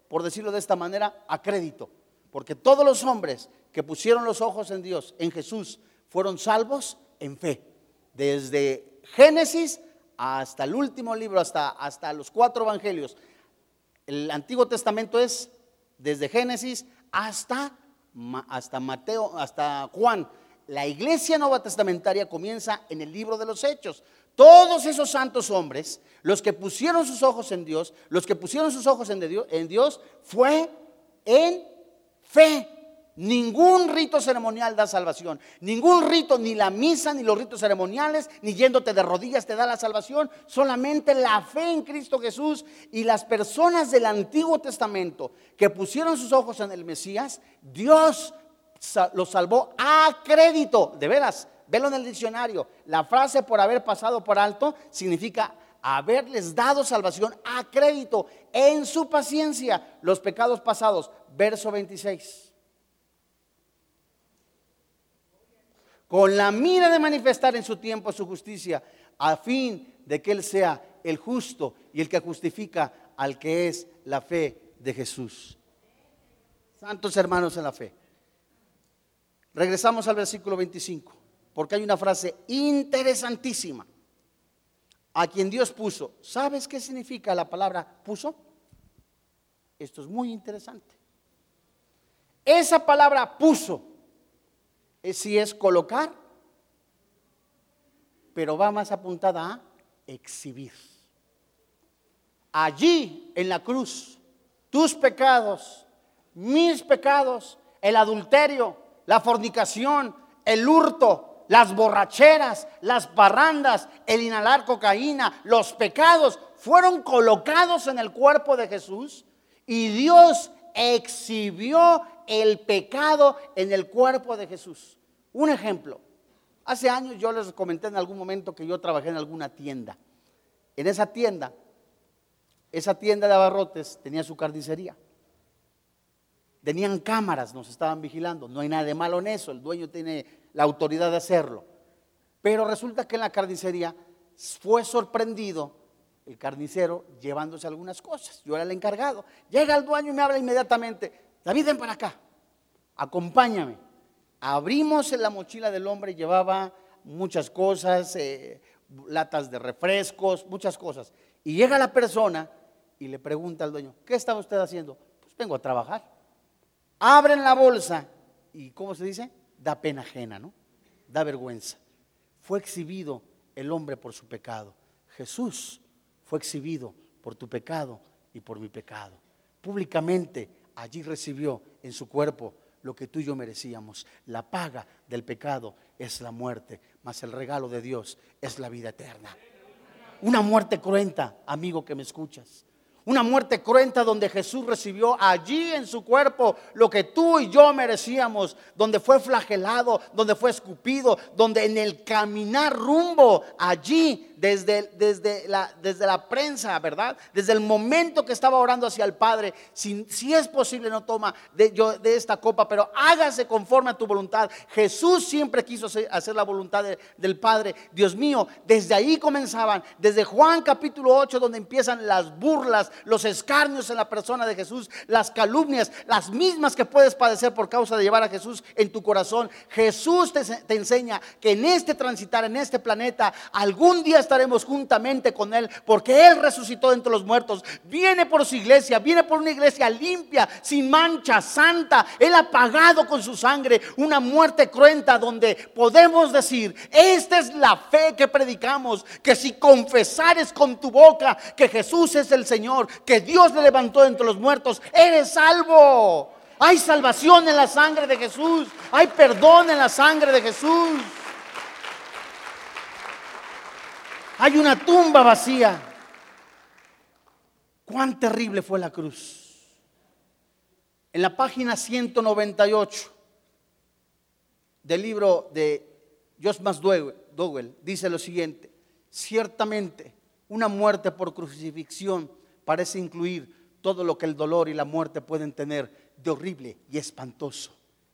por decirlo de esta manera, a crédito. Porque todos los hombres que pusieron los ojos en Dios, en Jesús, fueron salvos en fe. Desde Génesis hasta el último libro, hasta, hasta los cuatro evangelios. El Antiguo Testamento es desde Génesis hasta, hasta Mateo, hasta Juan. La iglesia nueva testamentaria comienza en el libro de los Hechos. Todos esos santos hombres, los que pusieron sus ojos en Dios, los que pusieron sus ojos en Dios, fue en fe. Ningún rito ceremonial da salvación. Ningún rito, ni la misa, ni los ritos ceremoniales, ni yéndote de rodillas te da la salvación. Solamente la fe en Cristo Jesús y las personas del Antiguo Testamento que pusieron sus ojos en el Mesías, Dios los salvó a crédito. De veras, Velo en el diccionario. La frase por haber pasado por alto significa haberles dado salvación a crédito en su paciencia los pecados pasados. Verso 26. Con la mira de manifestar en su tiempo su justicia, a fin de que Él sea el justo y el que justifica al que es la fe de Jesús. Santos hermanos en la fe. Regresamos al versículo 25 porque hay una frase interesantísima. A quien Dios puso. ¿Sabes qué significa la palabra puso? Esto es muy interesante. Esa palabra puso si es colocar, pero va más apuntada a exhibir. Allí en la cruz, tus pecados, mis pecados, el adulterio, la fornicación, el hurto, las borracheras, las parrandas, el inhalar cocaína, los pecados fueron colocados en el cuerpo de Jesús y Dios exhibió el pecado en el cuerpo de Jesús. Un ejemplo. Hace años yo les comenté en algún momento que yo trabajé en alguna tienda. En esa tienda esa tienda de abarrotes tenía su carnicería. Tenían cámaras, nos estaban vigilando. No hay nada de malo en eso, el dueño tiene la autoridad de hacerlo. Pero resulta que en la carnicería fue sorprendido el carnicero llevándose algunas cosas. Yo era el encargado. Llega el dueño y me habla inmediatamente. David, ven para acá. Acompáñame. Abrimos en la mochila del hombre, llevaba muchas cosas, eh, latas de refrescos, muchas cosas. Y llega la persona y le pregunta al dueño, ¿qué está usted haciendo? Pues vengo a trabajar. Abren la bolsa y, ¿cómo se dice? Da pena ajena, ¿no? Da vergüenza. Fue exhibido el hombre por su pecado. Jesús fue exhibido por tu pecado y por mi pecado. Públicamente allí recibió en su cuerpo lo que tú y yo merecíamos. La paga del pecado es la muerte, mas el regalo de Dios es la vida eterna. Una muerte cruenta, amigo que me escuchas. Una muerte cruenta donde Jesús recibió allí en su cuerpo lo que tú y yo merecíamos, donde fue flagelado, donde fue escupido, donde en el caminar rumbo allí desde, desde, la, desde la prensa, ¿verdad? Desde el momento que estaba orando hacia el Padre, si, es posible no toma de, yo, de esta copa, pero hágase conforme a tu voluntad. Jesús siempre quiso hacer, la voluntad del Padre. Dios mío, desde ahí comenzaban, desde Juan capítulo 8, donde empiezan las burlas, los escarnios en la persona de Jesús, las calumnias, las mismas que puedes padecer por causa de llevar a Jesús en tu corazón. Jesús te, te enseña que en este transitar, en este planeta, algún día estaremos juntamente con Él, porque Él resucitó entre los muertos. Viene por su iglesia, viene por una iglesia limpia, sin mancha, santa. Él ha pagado con su sangre una muerte cruenta donde podemos decir, esta es la fe que predicamos, que si confesares con tu boca que Jesús es el Señor, que Dios le levantó entre los muertos, eres salvo. Hay salvación en la sangre de Jesús. Hay perdón en la sangre de Jesús. Hay una tumba vacía. Cuán terrible fue la cruz. En la página 198 del libro de Josmas Dowell dice lo siguiente, ciertamente una muerte por crucifixión parece incluir todo lo que el dolor y la muerte pueden tener de horrible y espantoso,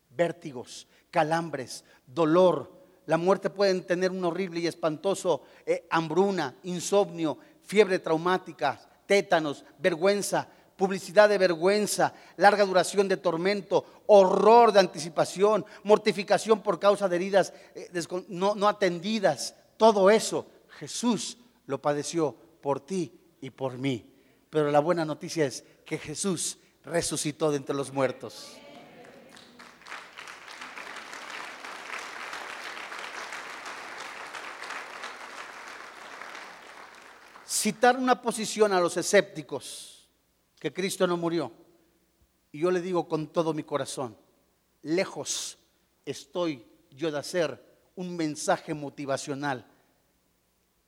vértigos, calambres, dolor, la muerte puede tener un horrible y espantoso eh, hambruna, insomnio, fiebre traumática, tétanos, vergüenza, publicidad de vergüenza, larga duración de tormento, horror de anticipación, mortificación por causa de heridas eh, no, no atendidas. Todo eso Jesús lo padeció por ti y por mí. Pero la buena noticia es que Jesús resucitó de entre los muertos. Citar una posición a los escépticos que Cristo no murió. Y yo le digo con todo mi corazón, lejos estoy yo de hacer un mensaje motivacional.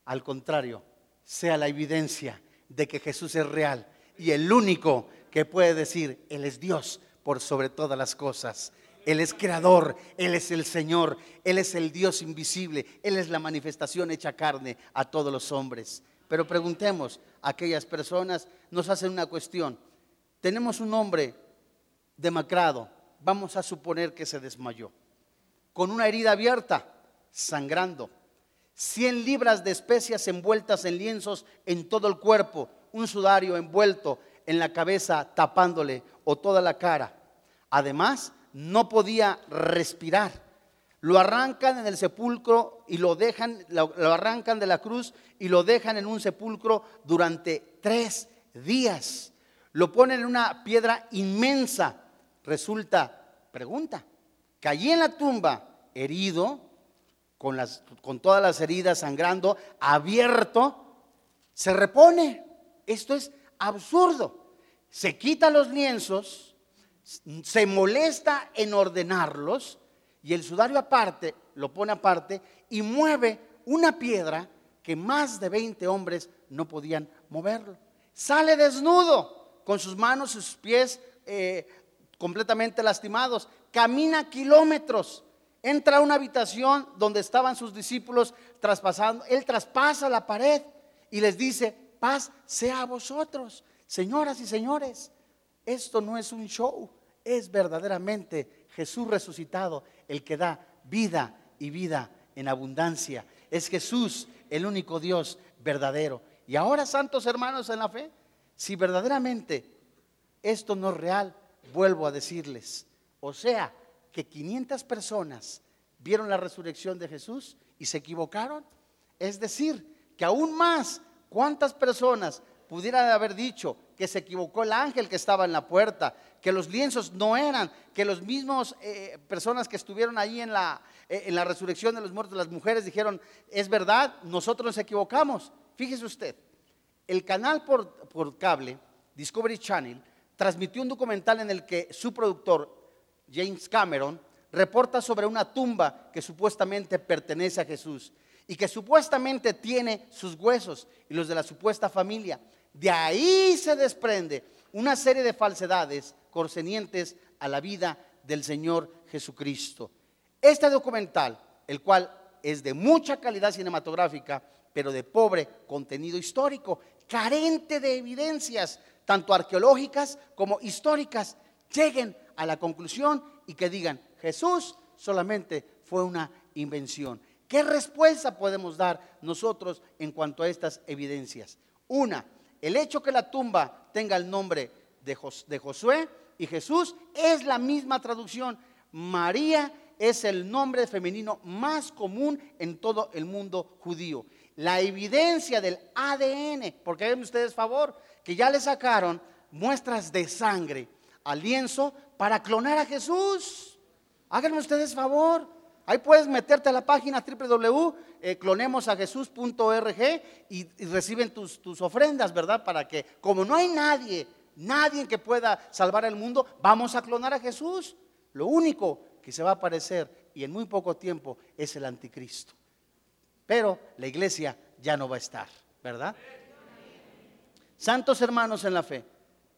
Al contrario, sea la evidencia de que Jesús es real y el único que puede decir, Él es Dios por sobre todas las cosas. Él es creador, Él es el Señor, Él es el Dios invisible, Él es la manifestación hecha carne a todos los hombres. Pero preguntemos a aquellas personas, nos hacen una cuestión. Tenemos un hombre demacrado, vamos a suponer que se desmayó, con una herida abierta, sangrando, 100 libras de especias envueltas en lienzos en todo el cuerpo, un sudario envuelto en la cabeza tapándole o toda la cara. Además, no podía respirar lo arrancan en el sepulcro y lo dejan, lo, arrancan de la cruz y lo dejan en un sepulcro durante tres días. Lo ponen en una piedra inmensa. Resulta, pregunta, allí en la tumba, herido, con, las, con todas las heridas sangrando, abierto, se repone. Esto es absurdo. Se quita los lienzos, se molesta en ordenarlos y el sudario aparte, lo pone aparte y mueve una piedra que más de 20 hombres no podían moverlo. Sale desnudo, con sus manos, sus pies eh, completamente lastimados, camina kilómetros, entra a una habitación donde estaban sus discípulos traspasando, él traspasa la pared y les dice, paz sea a vosotros. Señoras y señores, esto no es un show, es verdaderamente Jesús resucitado el que da vida y vida en abundancia. Es Jesús el único Dios verdadero. Y ahora, santos hermanos en la fe, si verdaderamente esto no es real, vuelvo a decirles, o sea, que 500 personas vieron la resurrección de Jesús y se equivocaron. Es decir, que aún más, ¿cuántas personas pudieran haber dicho que se equivocó el ángel que estaba en la puerta, que los lienzos no eran, que los mismos eh, personas que estuvieron ahí en la, eh, en la resurrección de los muertos, las mujeres dijeron, es verdad, nosotros nos equivocamos. Fíjese usted, el canal por, por cable, Discovery Channel, transmitió un documental en el que su productor, James Cameron, reporta sobre una tumba que supuestamente pertenece a Jesús y que supuestamente tiene sus huesos y los de la supuesta familia. De ahí se desprende una serie de falsedades concernientes a la vida del Señor Jesucristo. Este documental, el cual es de mucha calidad cinematográfica, pero de pobre contenido histórico, carente de evidencias, tanto arqueológicas como históricas, lleguen a la conclusión y que digan, Jesús solamente fue una invención. ¿Qué respuesta podemos dar nosotros en cuanto a estas evidencias? Una, el hecho que la tumba tenga el nombre de, Josué y Jesús es la misma traducción. María es el nombre femenino más común en todo el mundo judío. La evidencia del ADN, porque hagan ustedes favor, que ya le sacaron muestras de sangre al lienzo para clonar a Jesús. Háganme ustedes favor. Ahí puedes meterte a la página www.clonemosajesús.org eh, y, y reciben tus, tus ofrendas, ¿verdad? Para que, como no hay nadie, nadie que pueda salvar el mundo, vamos a clonar a Jesús. Lo único que se va a aparecer y en muy poco tiempo es el anticristo. Pero la iglesia ya no va a estar, ¿verdad? Santos hermanos en la fe,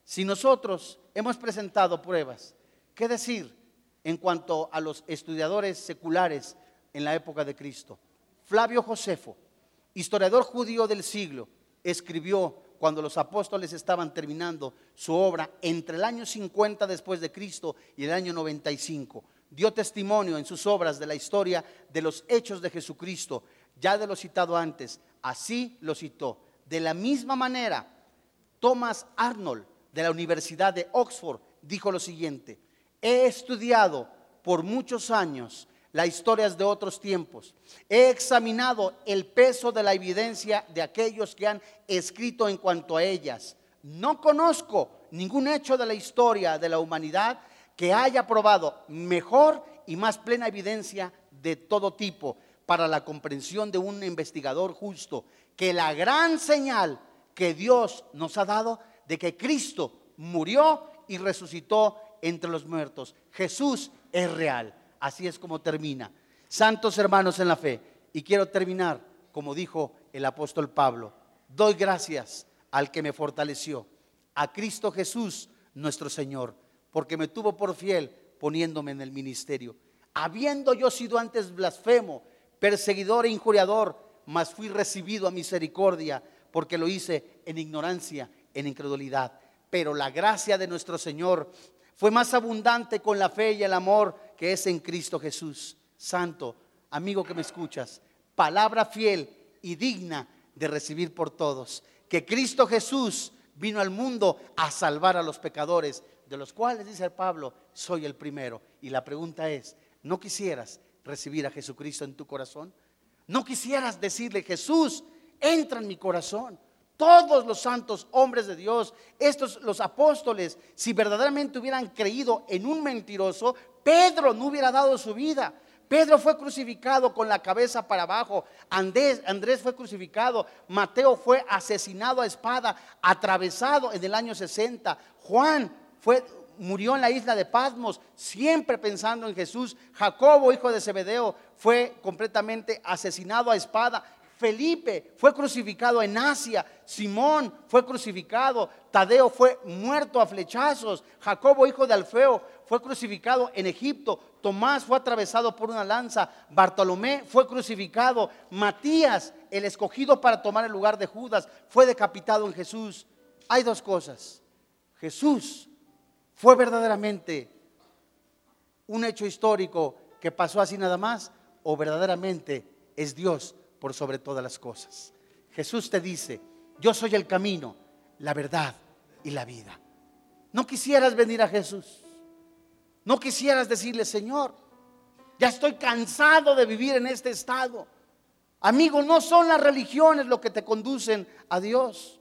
si nosotros hemos presentado pruebas, ¿qué decir en cuanto a los estudiadores seculares en la época de Cristo. Flavio Josefo, historiador judío del siglo, escribió cuando los apóstoles estaban terminando su obra entre el año 50 después de Cristo y el año 95. Dio testimonio en sus obras de la historia de los hechos de Jesucristo, ya de lo citado antes. Así lo citó. De la misma manera, Thomas Arnold de la Universidad de Oxford dijo lo siguiente, He estudiado por muchos años las historias de otros tiempos. He examinado el peso de la evidencia de aquellos que han escrito en cuanto a ellas. No conozco ningún hecho de la historia de la humanidad que haya probado mejor y más plena evidencia de todo tipo para la comprensión de un investigador justo que la gran señal que Dios nos ha dado de que Cristo murió y resucitó entre los muertos. Jesús es real. Así es como termina. Santos hermanos en la fe. Y quiero terminar, como dijo el apóstol Pablo. Doy gracias al que me fortaleció, a Cristo Jesús nuestro Señor, porque me tuvo por fiel poniéndome en el ministerio. Habiendo yo sido antes blasfemo, perseguidor e injuriador, mas fui recibido a misericordia, porque lo hice en ignorancia, en incredulidad. Pero la gracia de nuestro Señor fue más abundante con la fe y el amor que es en Cristo Jesús. Santo, amigo que me escuchas, palabra fiel y digna de recibir por todos. Que Cristo Jesús vino al mundo a salvar a los pecadores, de los cuales, dice Pablo, soy el primero. Y la pregunta es, ¿no quisieras recibir a Jesucristo en tu corazón? ¿No quisieras decirle, Jesús, entra en mi corazón? Todos los santos hombres de Dios, estos los apóstoles, si verdaderamente hubieran creído en un mentiroso, Pedro no hubiera dado su vida. Pedro fue crucificado con la cabeza para abajo, Andrés, fue crucificado, Mateo fue asesinado a espada, atravesado en el año 60, Juan fue murió en la isla de Pasmos, siempre pensando en Jesús. Jacobo, hijo de Zebedeo, fue completamente asesinado a espada. Felipe fue crucificado en Asia, Simón fue crucificado, Tadeo fue muerto a flechazos, Jacobo, hijo de Alfeo, fue crucificado en Egipto. Tomás fue atravesado por una lanza, Bartolomé fue crucificado, Matías, el escogido para tomar el lugar de Judas, fue decapitado en Jesús. Hay dos cosas. Jesús fue verdaderamente un hecho histórico que pasó así nada más o verdaderamente es Dios por sobre todas las cosas. Jesús te dice, yo soy el camino, la verdad y la vida. No quisieras venir a Jesús. No quisieras decirle, Señor, ya estoy cansado de vivir en este estado. Amigo, no son las religiones lo que te conducen a Dios.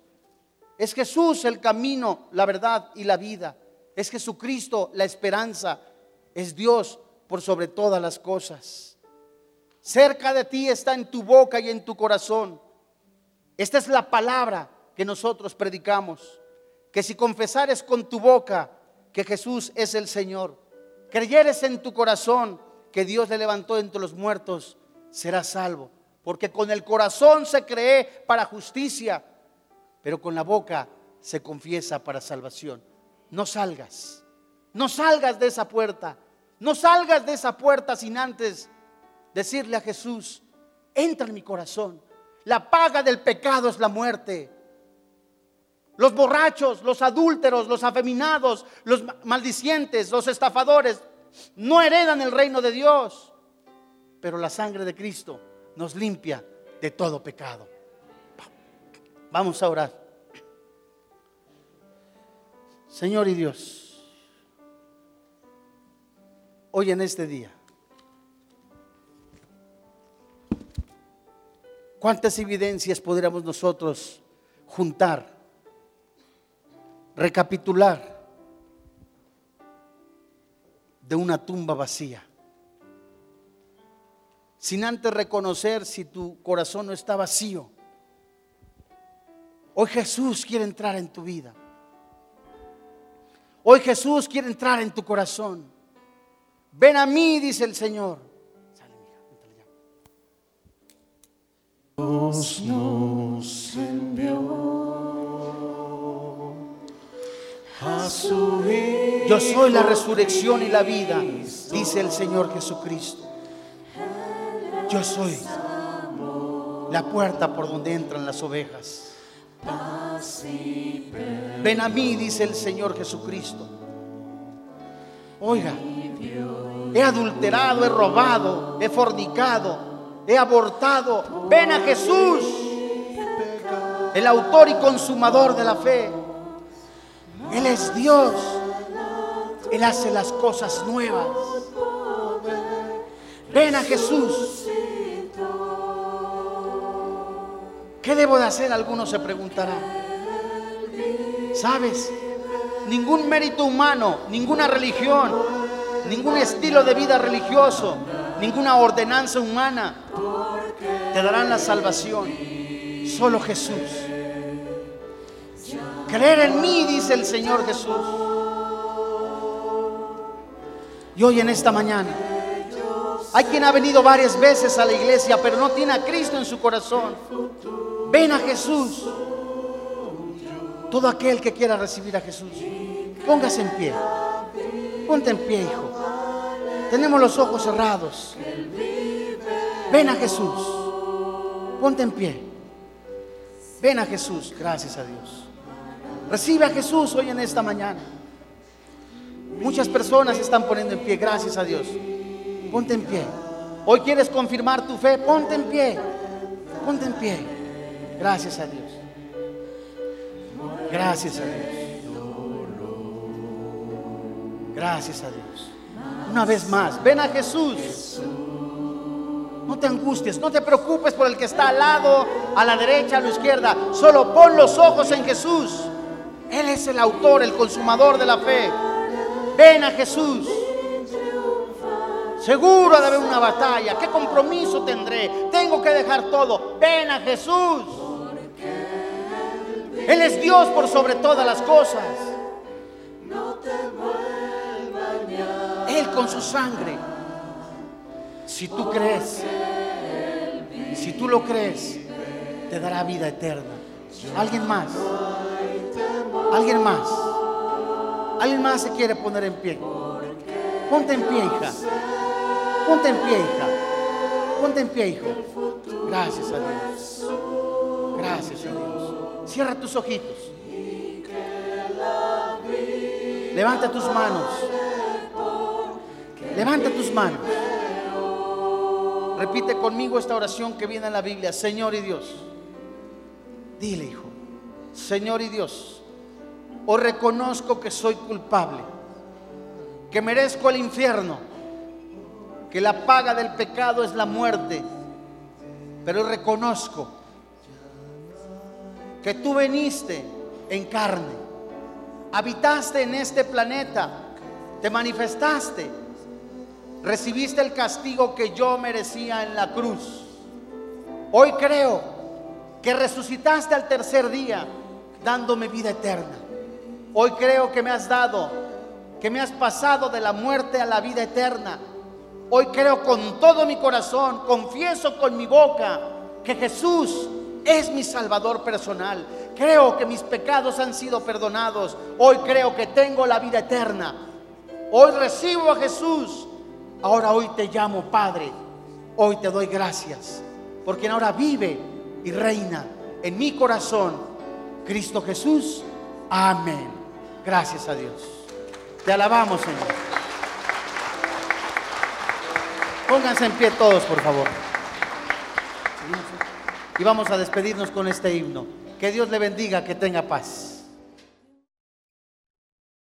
Es Jesús el camino, la verdad y la vida. Es Jesucristo la esperanza. Es Dios por sobre todas las cosas. Cerca de ti está en tu boca y en tu corazón. Esta es la palabra que nosotros predicamos. Que si confesares con tu boca que Jesús es el Señor, creyeres en tu corazón que Dios le levantó entre los muertos, serás salvo. Porque con el corazón se cree para justicia, pero con la boca se confiesa para salvación. No salgas, no salgas de esa puerta, no salgas de esa puerta sin antes decirle a Jesús, entra en mi corazón. La paga del pecado es la muerte. Los borrachos, los adúlteros, los afeminados, los maldicientes, los estafadores, no heredan el reino de Dios. Pero la sangre de Cristo nos limpia de todo pecado. Vamos a orar. Señor y Dios, hoy en este día, ¿cuántas evidencias podríamos nosotros juntar? recapitular de una tumba vacía. Sin antes reconocer si tu corazón no está vacío. Hoy Jesús quiere entrar en tu vida. Hoy Jesús quiere entrar en tu corazón. Ven a mí, dice el Señor. Dios nos envió yo soy la resurrección y la vida, dice el Señor Jesucristo. Yo soy la puerta por donde entran las ovejas. Ven a mí, dice el Señor Jesucristo. Oiga, he adulterado, he robado, he fornicado, he abortado. Ven a Jesús, el autor y consumador de la fe. Él es Dios. Él hace las cosas nuevas. Ven a Jesús. ¿Qué debo de hacer? Algunos se preguntarán. ¿Sabes? Ningún mérito humano, ninguna religión, ningún estilo de vida religioso, ninguna ordenanza humana te darán la salvación. Solo Jesús. Creer en mí, dice el Señor Jesús. Y hoy en esta mañana, hay quien ha venido varias veces a la iglesia, pero no tiene a Cristo en su corazón. Ven a Jesús. Todo aquel que quiera recibir a Jesús, póngase en pie. Ponte en pie, hijo. Tenemos los ojos cerrados. Ven a Jesús. Ponte en pie. Ven a Jesús. Gracias a Dios. Recibe a Jesús hoy en esta mañana. Muchas personas se están poniendo en pie, gracias a Dios. Ponte en pie. Hoy quieres confirmar tu fe, ponte en pie. Ponte en pie. Gracias a Dios. Gracias a Dios. Gracias a Dios. Una vez más, ven a Jesús. No te angusties, no te preocupes por el que está al lado, a la derecha, a la izquierda. Solo pon los ojos en Jesús. Él es el autor, el consumador de la fe. Ven a Jesús. Seguro de haber una batalla. ¿Qué compromiso tendré? Tengo que dejar todo. Ven a Jesús. Él es Dios por sobre todas las cosas. Él con su sangre. Si tú crees, si tú lo crees, te dará vida eterna. ¿Alguien más? ¿Alguien más? ¿Alguien más se quiere poner en pie? Ponte en pie, hija. Ponte en pie, hija. Ponte en pie, hijo. Gracias a Dios. Gracias a Dios. Cierra tus ojitos. Levanta tus manos. Levanta tus manos. Repite conmigo esta oración que viene en la Biblia. Señor y Dios. Dile, hijo. Señor y Dios. Os reconozco que soy culpable. Que merezco el infierno. Que la paga del pecado es la muerte. Pero reconozco que tú veniste en carne. Habitaste en este planeta. Te manifestaste recibiste el castigo que yo merecía en la cruz. Hoy creo que resucitaste al tercer día dándome vida eterna. Hoy creo que me has dado, que me has pasado de la muerte a la vida eterna. Hoy creo con todo mi corazón, confieso con mi boca que Jesús es mi Salvador personal. Creo que mis pecados han sido perdonados. Hoy creo que tengo la vida eterna. Hoy recibo a Jesús Ahora hoy te llamo Padre, hoy te doy gracias, porque ahora vive y reina en mi corazón Cristo Jesús. Amén. Gracias a Dios. Te alabamos, Señor. Pónganse en pie todos, por favor. Y vamos a despedirnos con este himno. Que Dios le bendiga, que tenga paz.